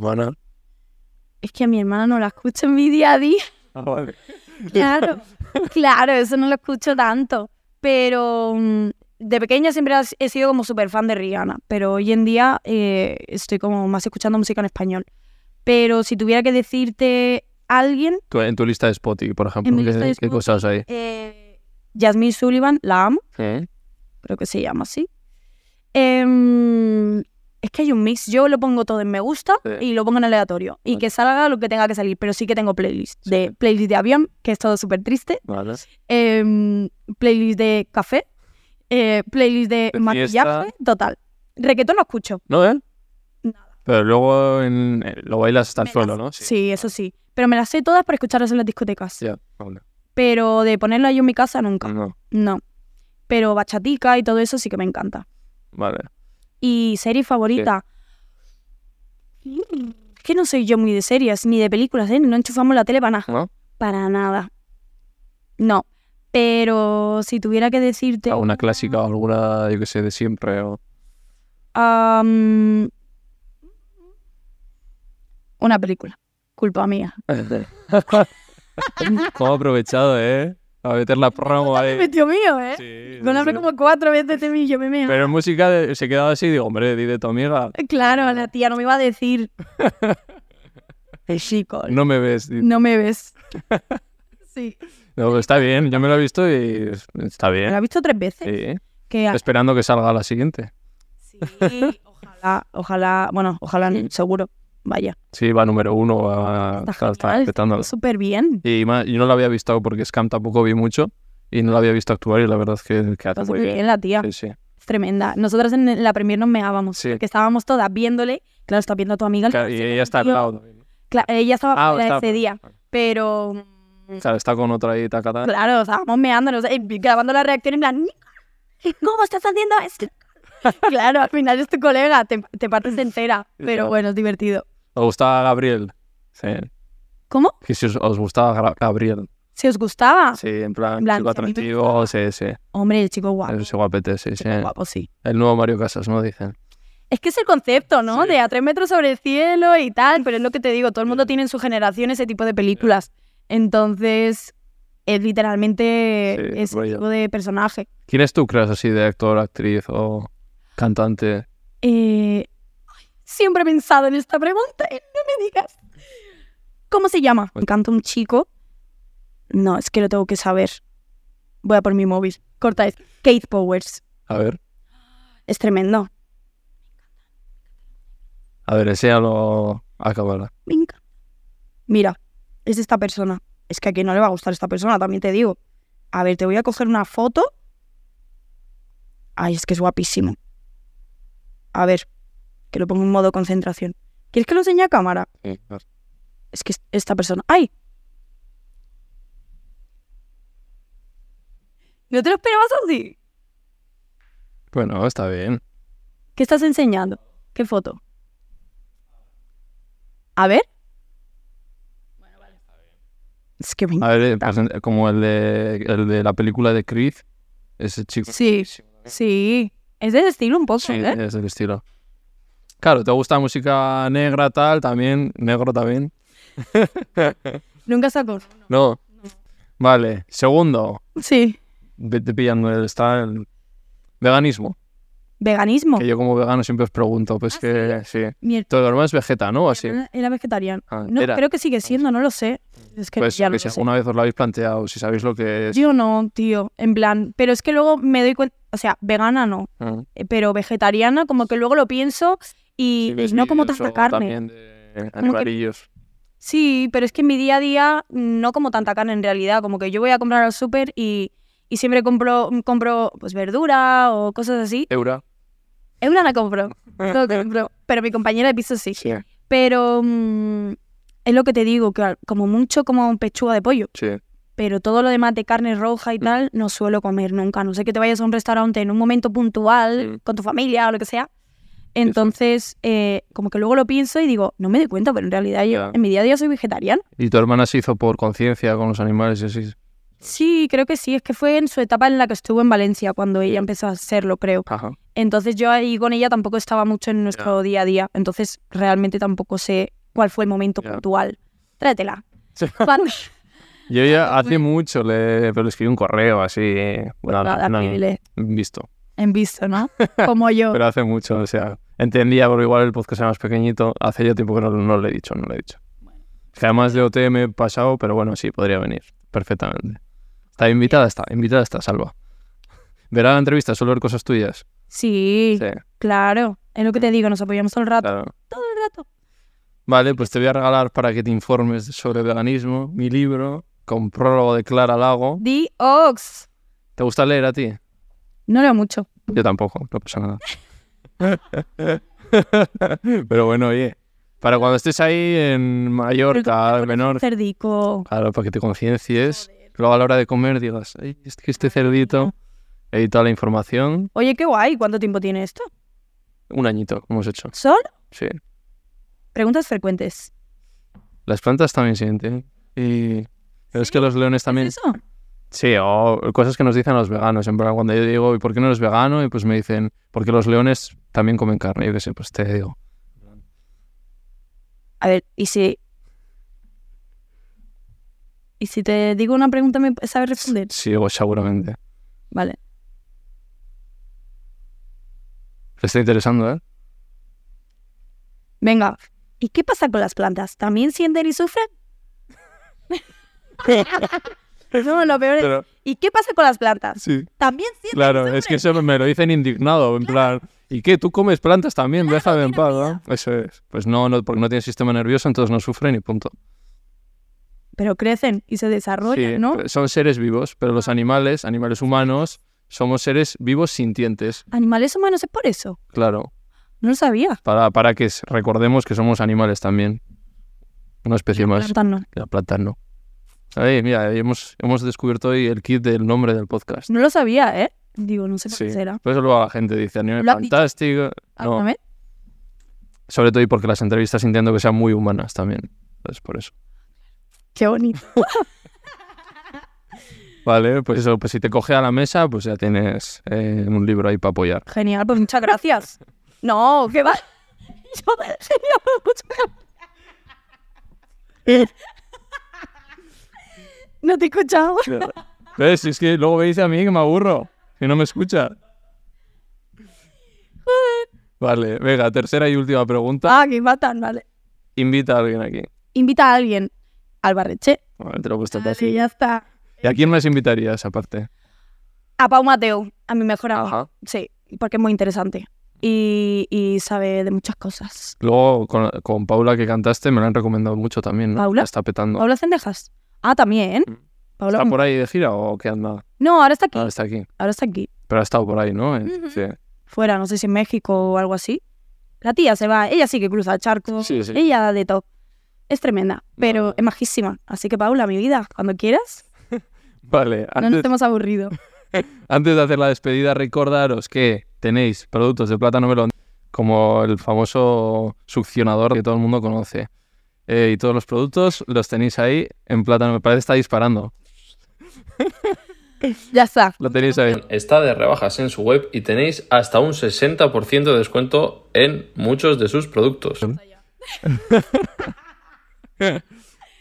Hermana. Es que a mi hermana no la escucho en mi día a día. Ah, vale. Claro, claro, eso no lo escucho tanto. Pero mm, de pequeña siempre he sido como súper fan de Rihanna. Pero hoy en día eh, estoy como más escuchando música en español. Pero si tuviera que decirte alguien, Tu- en tu lista de Spotify, por ejemplo. ¿qué, cosas hay? eh, Jasmine Sullivan, la amo, ¿Eh? creo que se llama así. Em, es que hay un mix. Yo lo pongo todo en me gusta Sí. y lo pongo en aleatorio. Y Vale. que salga lo que tenga que salir. Pero sí que tengo playlist. De playlist de avión, que es todo súper triste. Vale. em, playlist de café, eh, playlist de, De maquillaje, fiesta. total. Requetón no escucho. ¿No, eh? Nada. Pero luego en- eh, lo bailas hasta el suelo, ¿no? Sí. eso sí. Pero me las sé todas para escucharlas en las discotecas. Ya, vale. Pero de ponerla yo en mi casa nunca. No, No. Pero bachatica y todo eso sí que me encanta. vale. Y serie favorita. Es que no soy yo muy de series ni de películas, ¿eh? No enchufamos la tele para nada. ¿No? Para nada. No. Pero si tuviera que decirte. ¿Alguna clásica o alguna, yo que sé, de siempre? O... Una película. Culpa mía. ¿Cómo ha aprovechado, eh? A meter la promo ahí. Metió mío, ¿eh? Sí, Con sí, hambre sí. como cuatro veces de mí, yo me meo. Pero en música de- se quedaba así y digo, hombre, di de tu amiga. Claro, la tía no me iba a decir. Chico, No me ves. di- no me ves. Sí. No, está bien, yo me lo he visto y está Me la he bien. visto tres veces. Sí. Que Esperando que salga la siguiente. sí, ojalá, ojalá, bueno, ojalá, seguro. Vaya. Sí, va número uno, va, Está está, está súper bien. Y más, yo no lo había visto porque Scam tampoco vi mucho y no lo había visto actuar y la verdad es que, que hace Está muy bien bien. la tía. Sí, sí. Es tremenda. Nosotras en la premier nos meábamos. Sí. Porque estábamos todas viéndole. Claro, está viendo a tu amiga. Claro, y ella está al lado. también. Claro, ella estaba Ah, está- ese día. Pero. mm, Claro, está con otra ahí, tacata. Claro, estábamos meándonos, grabando la reacción en plan, "Nica, ¿cómo estás haciendo esto? claro, al final es tu colega, te, te partes entera, pero bueno, es divertido. ¿Os gustaba Gabriel? Sí. ¿Cómo? Que si os, os gustaba Gabriel. ¿Si os gustaba? Sí, en plan, En plan, chico si atractivo, sí, sí. Hombre, el chico guapo. Ese guapete, sí, sí. guapo, sí. El nuevo Mario Casas, ¿no? Dicen. Es que es el concepto, ¿no? Sí. De a tres metros sobre el cielo y tal, pero es lo que te digo, todo el mundo tiene en su generación ese tipo de películas. Entonces, es literalmente Sí, ese rollo. tipo de personaje. ¿Quién es tú, crees, así de actor, actriz o cantante? Eh, siempre he pensado en esta pregunta y no me digas. ¿Cómo se llama? Me encanta un chico. No, es que lo tengo que saber. Voy a por mi móvil. Corta es. Kate Powers. A ver, Es tremendo. a ver, enséñalo a cámara. Encanta. Mira, es esta persona. Es que a quien no le va a gustar esta persona, también te digo. A ver, te voy a coger una foto. Ay, es que es guapísimo. A ver, que lo pongo en modo concentración. ¿Quieres que lo enseñe a cámara? Es que es- esta persona. ¡Ay! ¿No te lo esperabas así? Bueno, está bien. ¿Qué estás enseñando? ¿Qué foto? A ver. Es que me A ver, eh, como el de, el de la película de Creed, ese chico. Sí, sí. Es de ese estilo un poco, Sí, ¿eh? es del estilo. Claro, ¿te gusta música negra, tal? También, negro también. Nunca sacó. No. Vale, segundo, Sí. vete pillando, el- está el veganismo. Veganismo. Que yo como vegano siempre os pregunto, pues ¿Ah, que sí. Mi Todo demás es vegeta, ¿no? Así. Era vegetariano. Ah, No, era. creo que sigue siendo, no lo sé. Es que Pues ya no que lo si sé. alguna vez os lo habéis planteado, si sabéis lo que es. Yo no, tío. En plan, pero es que luego me doy cuenta, o sea, vegana no, Ah, eh, pero vegetariana como que luego lo pienso y, no como tanta carne. De animalillos. Sí, pero es que en mi día a día no como tanta carne en realidad. Como que yo voy a comprar al súper y, y siempre compro, compro pues verdura o cosas así. Eura. Eura la compro, no compro, pero mi compañera de piso sí. Sí. Pero mm, es lo que te digo, que como mucho como pechuga de pollo. Sí. Pero todo lo demás de carne roja y Mm. tal, no suelo comer nunca. No sé que te vayas a un restaurante en un momento puntual, Mm. con tu familia o lo que sea. Entonces, eh, como que luego lo pienso y digo, no me doy cuenta, pero en realidad yo en mi día a día soy vegetariana. ¿Y tu hermana se hizo por conciencia con los animales y así? Sí, creo que sí. Es que fue en su etapa en la que estuvo en Valencia, cuando ella empezó a serlo, creo. Ajá. Entonces yo ahí con ella tampoco estaba mucho en nuestro día a día. Entonces realmente tampoco sé cuál fue el momento Ya. puntual. Tráetela. Yo ya hace mucho le, pero le escribí un correo así. eh, Bueno, Nada, visto. En visto, ¿no? Como yo. Pero hace mucho, o sea, entendía, pero igual el podcast era más pequeñito. Hace ya tiempo que no, no lo he dicho, no lo he dicho. Que además de OT me he pasado, pero bueno, sí, podría venir perfectamente. Está invitada, está, invitada está, Salva. Verá la entrevista, solo ver cosas tuyas. Sí, Sí, claro. Es lo que te digo, nos apoyamos todo el rato. claro. Todo el rato. Vale, pues te voy a regalar para que te informes sobre veganismo mi libro con prólogo de Clara Lago. The Ox. ¿Te gusta leer a ti? No leo mucho. Yo tampoco, no pasa nada. Pero bueno, oye, para cuando estés ahí en Mallorca, menor, Cerdico. claro, para que te conciencies, luego a la hora de comer digas, "Ay, es que este cerdito, he toda la información, Oye, qué guay. ¿Cuánto tiempo tiene esto? un añito hemos hecho. ¿Solo? Sí. Preguntas frecuentes. Las plantas también sienten. Y... Pero es que los leones también... ¿Es eso? Sí, o cosas que nos dicen los veganos. En plan, cuando yo digo, ¿y por qué no eres vegano? Y pues me dicen, porque los leones también comen carne. Yo qué sé, pues te digo. A ver, ¿y si... ¿Y si te digo una pregunta me sabes responder? Sí, o seguramente. Vale. Te está interesando, ¿eh? Venga. ¿Y qué pasa con las plantas? ¿También sienten y sufren? no, lo peor es... Pero, ¿Y qué pasa con las plantas? sí, ¿También sienten claro, es que eso me lo dicen indignado, en plan, ¿y qué? ¿Tú comes plantas también? Déjame en paz, ¿no? Eso es. Pues no, no, porque no tienen sistema nervioso, entonces no sufren y punto. Pero crecen y se desarrollan, Sí, ¿no? son seres vivos, pero los animales, animales humanos, somos seres vivos sintientes, ¿Animales humanos es por eso? claro. No lo sabía. Para, para que recordemos que somos animales también. Una especie más. Plantas no. La planta no. Ahí, mira, ahí hemos, hemos descubierto hoy el kit del nombre del podcast. No lo sabía, ¿eh? Digo, no sé por qué será. Por eso luego la gente dice, animal ¿Lo has dicho? fantástico. No, ¿Alguna vez? sobre todo y porque las entrevistas intento que sean muy humanas también. Entonces, por eso. Qué bonito. Vale, pues eso, pues si te coge a la mesa, pues ya tienes eh, un libro ahí para apoyar. Genial, pues muchas gracias. No, ¿qué va? Yo, genial, pues muchas gracias. No te he escuchado. ¿Ves? Es que luego dice a mí que me aburro, que no me escucha. Vale, venga, tercera y última pregunta. Ah, que matan, vale. Invita a alguien aquí. Invita a alguien al barreche. Vale, te lo he puesto Vale, así. ya está. ¿Y a quién más invitarías aparte? A Pau Mateo, a mi mejor amigo. Sí, porque es muy interesante. Y, y sabe de muchas cosas. Luego con, con Paula que cantaste me la han recomendado mucho también, ¿no? ¿Paula? La está petando. ¿Paula Cendejas? Ah, también. Mm. Paula- ¿Está por ahí de gira o qué anda? No, ahora está aquí. Ahora está aquí. Ahora está aquí. Pero ha estado por ahí, ¿no? Sí. Fuera, no sé si en México o algo así. La tía se va, ella sí que cruza el charco. Sí, sí. Ella de top. Es tremenda, pero es majísima. Así que, Paula, mi vida, cuando quieras, Vale, no nos antes, hemos aburrido. antes de hacer la despedida, recordaros que tenéis productos de plátano melón como el famoso succionador que todo el mundo conoce. Eh, y todos los productos los tenéis ahí en plátano. Me parece que está disparando. Ya está. Lo tenéis ahí. Está de rebajas en su web y tenéis hasta un 60% de descuento en muchos de sus productos.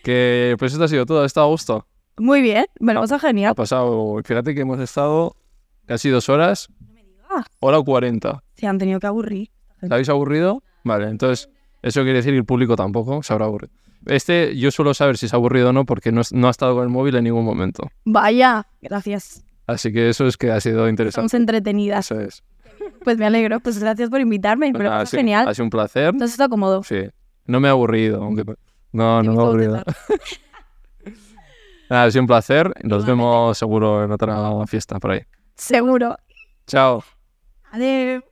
Que pues esto ha sido todo. ¿Ha estado a gusto? Muy bien, me lo pasa genial. Ha pasado. Fíjate que hemos estado casi dos horas. digas. Hora 40. Se han tenido que aburrir. ¿Te habéis aburrido? Vale, entonces eso quiere decir que el público tampoco se habrá aburrido. Este yo suelo saber si se ha aburrido o no porque no, no ha estado con el móvil en ningún momento. Vaya, gracias. Así que eso es que ha sido Estamos interesante. entretenidas. Eso es. Pues me alegro. Pues gracias por invitarme. Ha, pasa sido, genial. ha sido un placer. Entonces está cómodo. Sí. No me he aburrido, aunque... No, no me he aburrido. Nada, ha sido un placer. Nos vemos seguro en otra fiesta por ahí. Seguro. Chao. Adiós.